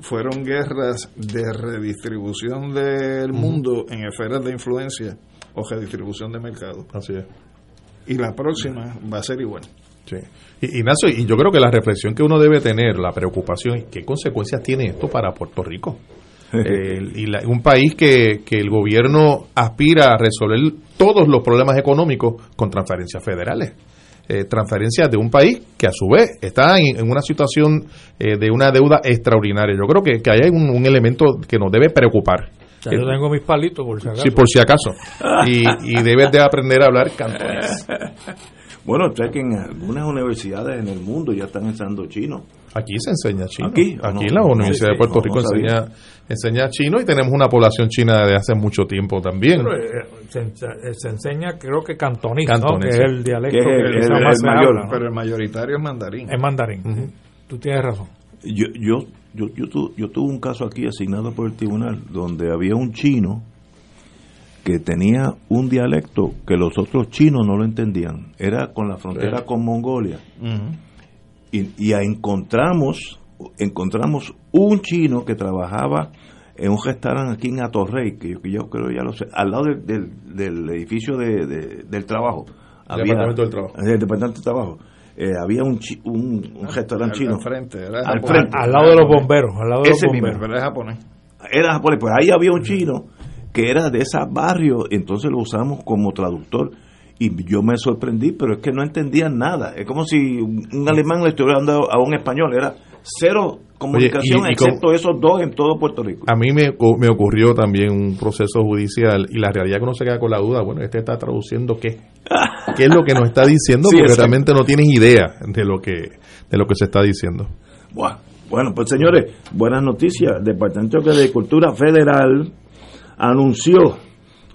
fueron guerras de redistribución del mundo en esferas de influencia o redistribución de mercado. Así es. Y la próxima va a ser igual. Sí. Y, Ignacio, y yo creo que la reflexión que uno debe tener, la preocupación, qué consecuencias tiene esto para Puerto Rico. Eh, y la- un país que, que el gobierno aspira a resolver todos los problemas económicos con transferencias federales. Eh, transferencias de un país que a su vez está en, en una situación eh, de una deuda extraordinaria. Yo creo que, que ahí hay un, un elemento que nos debe preocupar. Ya yo tengo mis palitos por si acaso. Sí, por si acaso. Y, y debes de aprender a hablar cantonés. Bueno, sé que en algunas universidades en el mundo ya están enseñando chino. Aquí se enseña chino. Aquí, Aquí no, en la no, Universidad sí, de Puerto no, Rico no enseña, enseña chino y tenemos una población china desde hace mucho tiempo también. Pero, eh, se, ense- se enseña, creo que cantonés, que es el dialecto Que es el- que el- el más se mayor, habla, ¿no? Pero el mayoritario es mandarín. Es mandarín. Tú tienes razón. Yo, yo, yo, yo, tu- yo tuve un caso aquí asignado por el tribunal donde había un chino que tenía un dialecto que los otros chinos no lo entendían. Era con la frontera Sí. con Mongolia. Y, y a- encontramos, encontramos un chino que trabajaba en un restaurante aquí en Atorrey, que yo, que yo creo ya lo sé, al lado del, del, del edificio de, de- del trabajo. El Departamento del Trabajo. El Departamento del Trabajo. Eh, había un, chi- un, un restaurante Al- chino. al frente, era al frente. Al lado de los bomberos, al lado de Ese los mismo. bomberos. Pero es japonés. Era japonés, pues ahí había un chino que era de ese barrio, entonces lo usamos como traductor. Y yo me sorprendí, pero es que no entendían nada. Es como si un alemán le estuviera dando a un español. Era cero comunicación, y- y con- excepto esos dos en todo Puerto Rico. A mí me, me ocurrió también un proceso judicial y la realidad que uno se queda con la duda, bueno, este está traduciendo qué. ¿Qué es lo que nos está diciendo? Sí, Porque exacto. realmente no tienes idea de lo que de lo que se está diciendo. Buah. Bueno, pues señores, buenas noticias. Departamento de Agricultura Federal anunció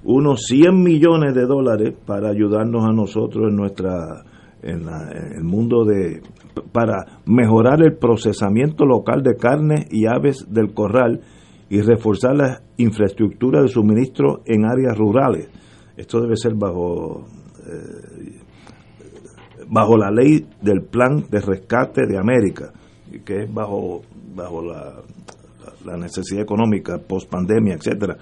unos 100 millones de dólares para ayudarnos a nosotros en nuestra en, la- el mundo de para mejorar el procesamiento local de carne y aves del corral y reforzar la infraestructura de suministro en áreas rurales. Esto debe ser bajo eh, bajo la ley del plan de rescate de América, que es bajo bajo la, la necesidad económica post pandemia, etcétera.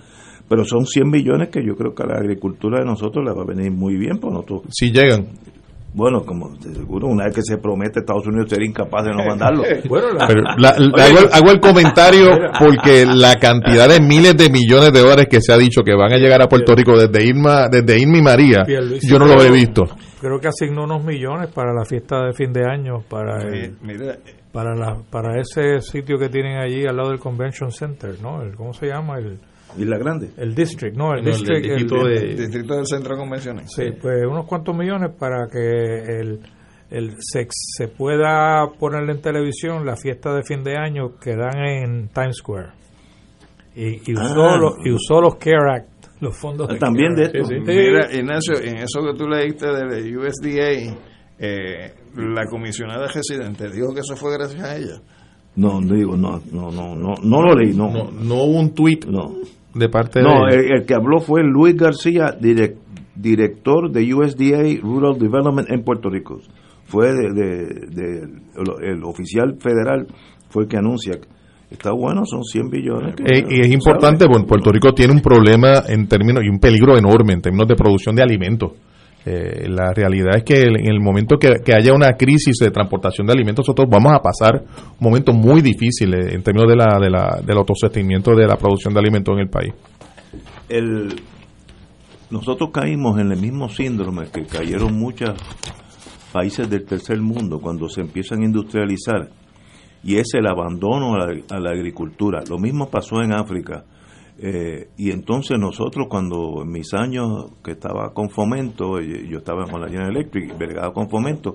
Pero son 100 millones que yo creo que a la agricultura de nosotros le va a venir muy bien, por nosotros. Si llegan. Bueno, como de seguro, una vez que se promete, Estados Unidos sería incapaz de no mandarlo. Pero la- la- hago, hago el comentario porque la cantidad de miles de millones de dólares que se ha dicho que van a llegar a Puerto Rico desde Irma, desde Irma y María, Pierluisi yo no lo he visto. Creo que asignó unos millones para la fiesta de fin de año, para el- Mira, para la, para ese sitio que tienen allí al lado del Convention Center, ¿no? El, ¿Cómo se llama? El, Isla Grande. El District, ¿no? El No, el District. distrito el- de- distrito del Centro de Convenciones. Sí, pues unos cuantos millones para que el, el se, se pueda poner en televisión la fiesta de fin de año que dan en Times Square. Y, y usó, Ah. los, y usó los CARE Act, los fondos de También CARE de esto. Sí, sí. Mira, Ignacio, en eso que tú leíste del USDA, eh, la comisionada residente dijo que eso fue gracias a ella. No, no digo, no, no, no, no, no lo leí, no. No, no hubo un tuit no. De parte No, de el, el que habló fue Luis García, direc- director de USDA Rural Development en Puerto Rico. Fue de, de- de- el, el oficial federal, fue el que anuncia. Está bueno, son 100 billones. que- Eh, y es importante, bueno, Puerto Rico tiene un problema en términos y un peligro enorme en términos de producción de alimentos. Eh, la realidad es que en el momento que, haya una crisis de transportación de alimentos, nosotros vamos a pasar un momento muy difícil eh, en términos de la, de la, del autosostenimiento de la producción de alimentos en el país. el, nosotros caímos en el mismo síndrome que cayeron muchos países del tercer mundo cuando se empiezan a industrializar y es el abandono a la agricultura. Lo mismo pasó en África. Eh, y entonces nosotros cuando en mis años que estaba con Fomento, eh, yo estaba con la General Electric, vergado con Fomento,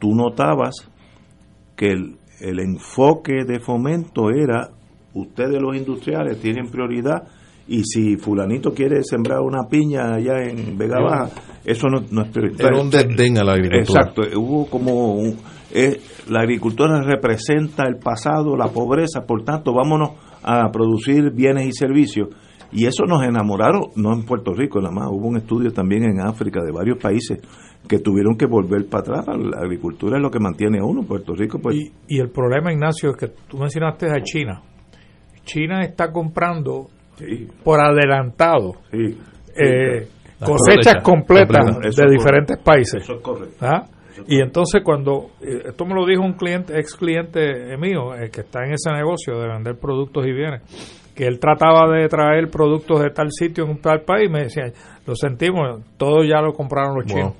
tú notabas que el, el enfoque de Fomento era ustedes los industriales tienen prioridad y si fulanito quiere sembrar una piña allá en Vega Baja, eso no, no es prioridad. Era un desdén a la agricultura. Exacto, hubo como un- eh, la agricultura representa el pasado, la pobreza, por tanto vámonos a producir bienes y servicios. Y eso nos enamoraron, no en Puerto Rico nada más, hubo un estudio también en África de varios países que tuvieron que volver para atrás. La agricultura es lo que mantiene a uno, Puerto Rico pues Y, y el problema, Ignacio, es que tú mencionaste a China. China está comprando por adelantado eh, cosechas cosecha completas completa. De es diferentes países. Eso es correcto. ¿Ah? Y entonces cuando, eh, esto me lo dijo un cliente, ex cliente mío, eh, que está en ese negocio de vender productos y bienes, que él trataba de traer productos de tal sitio en un tal país, me decía, lo sentimos, todo ya lo compraron los chinos.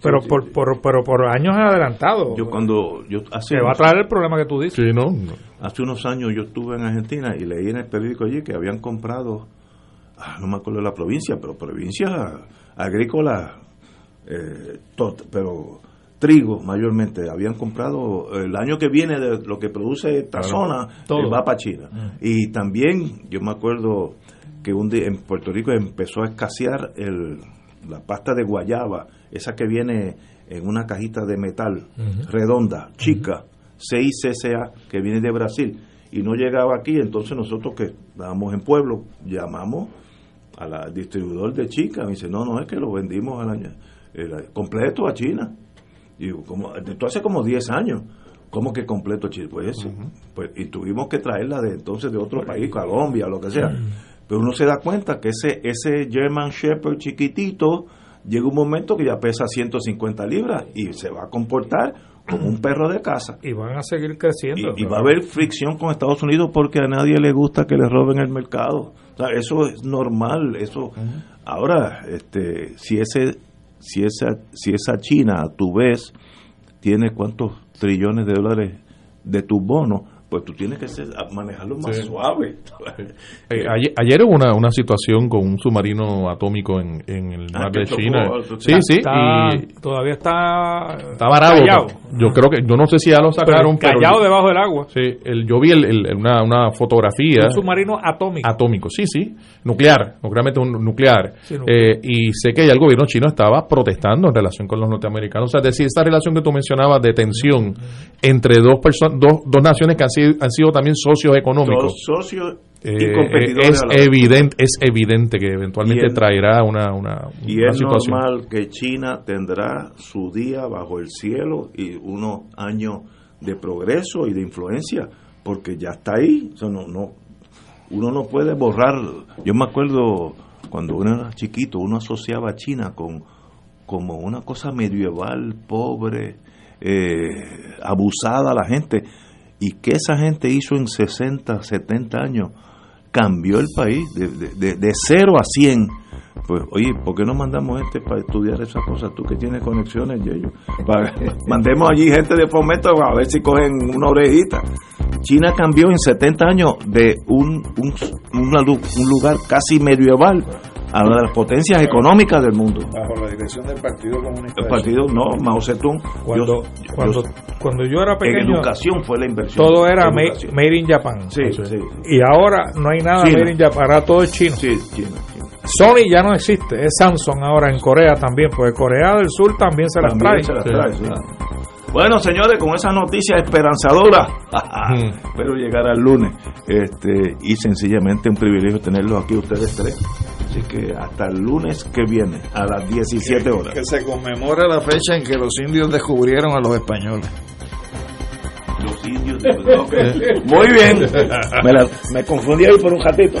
Pero, por, por, pero por años adelantados. Yo cuando yo hace Se va a traer el problema que tú dices. Hace unos años yo estuve en Argentina y leí en el periódico allí que habían comprado, ah, no me acuerdo de la provincia, pero provincias agrícolas, eh, tot- pero trigo mayormente, habían comprado el año que viene de lo que produce esta Claro. zona, Todo. eh, va para China. Y también yo me acuerdo que un día en Puerto Rico empezó a escasear el, la pasta de guayaba, esa que viene en una cajita de metal redonda, chica, 6 CCA, que viene de Brasil, y no llegaba aquí, entonces nosotros que estábamos en pueblo, llamamos a la distribuidor de chica, me dice, no, no, es que lo vendimos al año, el- completo a China. Digo, como, esto hace como 10 años. ¿Cómo que completo Chile? Pues, pues y tuvimos que traerla de entonces de otro país, Colombia, lo que sea. Pero uno se da cuenta que ese ese German Shepherd chiquitito llega un momento que ya pesa 150 libras y se va a comportar como un perro de casa. Y van a seguir creciendo. Y, y va a haber fricción con Estados Unidos porque a nadie le gusta que le roben el mercado. O sea, eso es normal. Eso. Ahora, este, si ese, si esa, si esa China a tu vez tiene cuántos trillones de dólares de tus bonos, pues tú tienes que ser, manejarlo más suave. Eh, ayer, ayer, hubo una, una situación con un submarino atómico en, en el Ah, mar de tocó, China. Sí, sí, Está- y todavía está está varado. callado. Yo creo que, yo no sé si ya lo sacaron, Pero callado debajo del agua. Sí, el, yo vi el- el- una, una fotografía. Un submarino atómico. Atómico, sí, sí. Nuclear, nuclearmente un nuclear. Sí, nuclear. Eh, y sé que ya el gobierno chino estaba protestando en relación con los norteamericanos. O sea, es decir, esa relación que tú mencionabas de tensión entre dos personas, dos, dos naciones que han sido, han sido también socios económicos. Socios y Eh, competidores es a la vez. evidente es evidente que eventualmente Y traerá una, una, Y una es situación normal que China tendrá su día bajo el cielo y unos años de progreso y de influencia, porque ya está ahí. O sea, no, no, uno no puede borrar. Yo me acuerdo cuando uno era chiquito, uno asociaba a China con como una cosa medieval, pobre, eh, abusada la gente. ¿Y qué esa gente hizo en 60, 70 años? Cambió el país de, de, de, de 0 a 100. Pues, oye, ¿por qué no mandamos gente para estudiar esas cosas? Tú que tienes conexiones, Yeyo. Mandemos allí gente de fomento a ver si cogen una orejita. China cambió en 70 años de un, un, un lugar casi medieval a una de las potencias económicas del mundo. Bajo la dirección del Partido Comunista. El partido, no, Mao Zedong. Cuando, yo- cuando, yo- cuando yo era en pequeño, educación fue la inversión. todo era made in Japan. Sí, sí. Y ahora no hay nada China. made in Japan, ahora todo es chino. Sí, China, Sony ya no existe, es Samsung ahora en Corea también, porque Corea del Sur también se las También trae. se las trae, sí. Bueno, señores, con esa noticia esperanzadora, espero llegar al lunes. Este, y sencillamente un privilegio tenerlos aquí ustedes tres. Así que hasta el lunes que viene, a las 17 horas. Que se conmemora la fecha en que los indios descubrieron a los españoles. Los indios. ok. Muy bien. Me, la- me confundí ahí por un ratito.